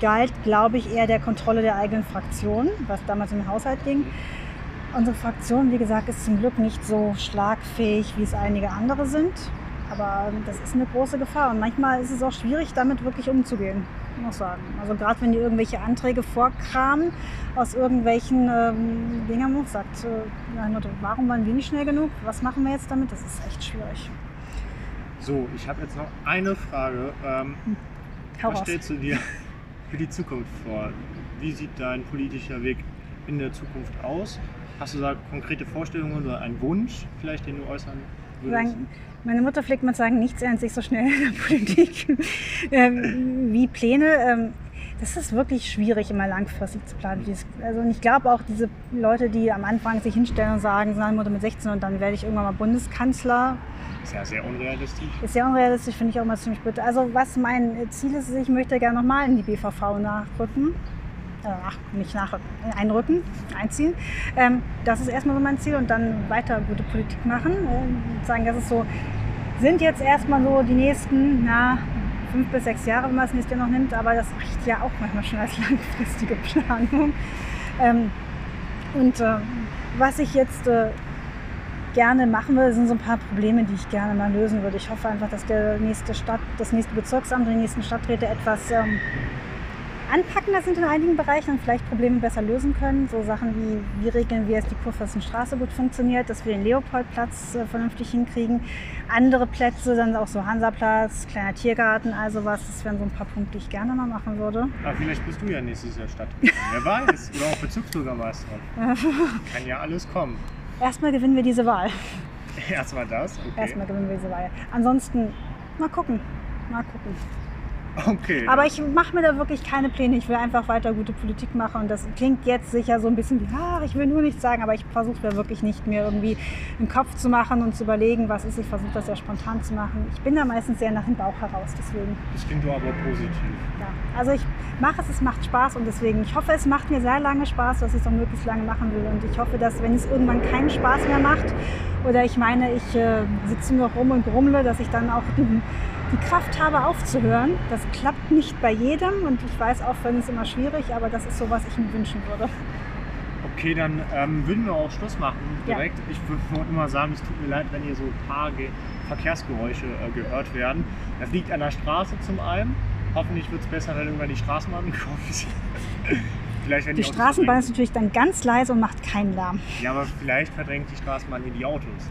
galt, glaube ich, eher der Kontrolle der eigenen Fraktion, was damals im Haushalt ging. Unsere Fraktion, wie gesagt, ist zum Glück nicht so schlagfähig, wie es einige andere sind. Aber das ist eine große Gefahr und manchmal ist es auch schwierig, damit wirklich umzugehen, muss ich sagen. Also gerade wenn die irgendwelche Anträge vorkramen aus irgendwelchen ähm, Dingern, sagt, äh, warum waren wir nicht schnell genug? Was machen wir jetzt damit? Das ist echt schwierig. So, ich habe jetzt noch eine Frage. Ähm, hm. was stellst du dir für die Zukunft vor? Wie sieht dein politischer Weg in der Zukunft aus? Hast du da konkrete Vorstellungen oder einen Wunsch vielleicht, den du äußern würdest? Meine Mutter pflegt mal zu sagen, nichts ändert sich so schnell in der Politik (laughs) ähm, wie Pläne. Ähm, das ist wirklich schwierig, immer langfristig zu planen. Also ich glaube auch diese Leute, die am Anfang sich hinstellen und sagen, meine Mutter mit 16 und dann werde ich irgendwann mal Bundeskanzler. Ist ja sehr unrealistisch. Ist sehr unrealistisch, finde ich auch mal ziemlich bitter. Also was mein Ziel ist, ich möchte gerne nochmal in die BVV nachrücken ach, nicht nachrücken, einrücken, einziehen. Ähm, das ist erstmal so mein Ziel und dann weiter gute Politik machen. Äh, sagen, das ist so, sind jetzt erstmal so die nächsten, na, fünf bis sechs Jahre, wenn man das nächste Jahr noch nimmt, aber das reicht ja auch manchmal schon als (laughs) langfristige Planung. Ähm, und äh, was ich jetzt äh, gerne machen will, sind so ein paar Probleme, die ich gerne mal lösen würde. Ich hoffe einfach, dass der nächste Stadt, das nächste Bezirksamt die nächsten Stadträte etwas ähm, anpackender sind in einigen Bereichen und vielleicht Probleme besser lösen können. So Sachen wie, wie regeln wir, dass die Kurfürstenstraße gut funktioniert, dass wir den Leopoldplatz äh, vernünftig hinkriegen. Andere Plätze, dann auch so Hansaplatz, kleiner Tiergarten, also was, das wären so ein paar Punkte, die ich gerne mal machen würde. Aber vielleicht bist du ja nächstes Jahr Stadt. Wer weiß, oder auch Bezirksbürgermeister. (laughs) Kann ja alles kommen. Erstmal gewinnen wir diese Wahl. (laughs) Erstmal das? Okay. Erstmal gewinnen wir diese Wahl. Ansonsten, mal gucken. Mal gucken. Okay. Aber ich mache mir da wirklich keine Pläne. Ich will einfach weiter gute Politik machen. Und das klingt jetzt sicher so ein bisschen wie, ach, ich will nur nichts sagen, aber ich versuche da wirklich nicht mir irgendwie einen Kopf zu machen und zu überlegen, was ist. Ich versuche das sehr spontan zu machen. Ich bin da meistens sehr nach dem Bauch heraus, deswegen. Das klingt aber positiv. Ja, also ich mache es, es macht Spaß und deswegen, ich hoffe, es macht mir sehr lange Spaß, dass ich es auch möglichst lange machen will. Und ich hoffe, dass, wenn es irgendwann keinen Spaß mehr macht oder ich meine, ich äh, sitze nur rum und grummle, dass ich dann auch den die Kraft habe aufzuhören. Das klappt nicht bei jedem und ich weiß auch, wenn es immer schwierig, aber das ist so, was ich mir wünschen würde. Okay, dann ähm, würden wir auch Schluss machen direkt. Ja. Ich würde immer sagen, es tut mir leid, wenn hier so ein paar Ge Verkehrsgeräusche äh, gehört werden. Das liegt an der Straße zum einen. Hoffentlich wird es besser, wenn irgendwann die Straßenbahn (laughs) kommt. vielleicht, wenn die, die Straßenbahn ist natürlich dann ganz leise und macht keinen Lärm. Ja, aber vielleicht verdrängt die Straßenbahn hier die Autos.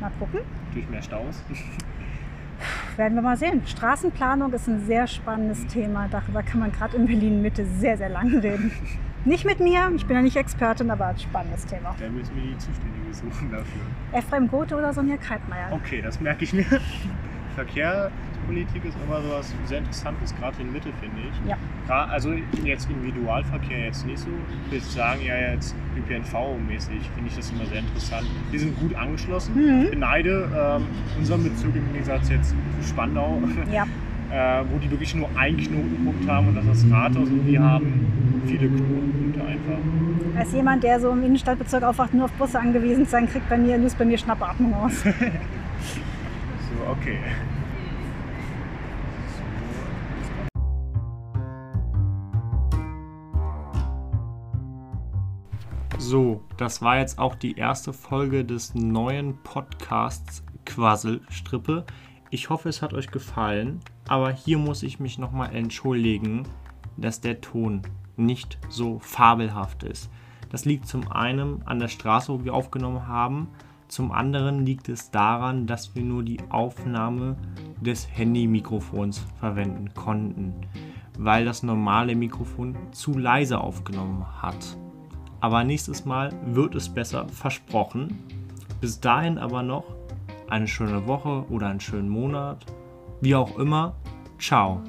Mal gucken. Durch mehr Staus. (laughs) werden wir mal sehen. Straßenplanung ist ein sehr spannendes Thema. Darüber kann man gerade in Berlin Mitte sehr, sehr lange reden. Nicht mit mir, ich bin ja nicht Expertin, aber ein spannendes Thema. Dann müssen wir die Zuständige suchen dafür. Ephraim Gothe oder Sonja Kaltmeier. Okay, das merke ich mir. Verkehrspolitik ist immer so was sehr Interessantes, gerade in Mitte, finde ich. Ja. Also jetzt Individualverkehr jetzt nicht so. Ich sagen, ja, jetzt ÖPNV-mäßig finde ich das immer sehr interessant. Die sind gut angeschlossen. Mhm. Ich beneide ähm, unseren Bezug im Gegensatz jetzt zu Spandau. Ja. (laughs) Äh, wo die wirklich nur einen Knotenpunkt haben und das das Rathaus und die haben viele Knotenpunkte einfach. Als jemand, der so im Innenstadtbezirk aufwacht, nur auf Busse angewiesen sein, kriegt bei mir, löst bei mir Schnappatmung aus. (laughs) so, okay. So, das war jetzt auch die erste Folge des neuen Podcasts Quasselstrippe. Ich hoffe, es hat euch gefallen, aber hier muss ich mich nochmal entschuldigen, dass der Ton nicht so fabelhaft ist. Das liegt zum einen an der Straße, wo wir aufgenommen haben, zum anderen liegt es daran, dass wir nur die Aufnahme des Handy-Mikrofons verwenden konnten, weil das normale Mikrofon zu leise aufgenommen hat. Aber nächstes Mal wird es besser, versprochen. Bis dahin aber noch eine schöne Woche oder einen schönen Monat. Wie auch immer. Ciao.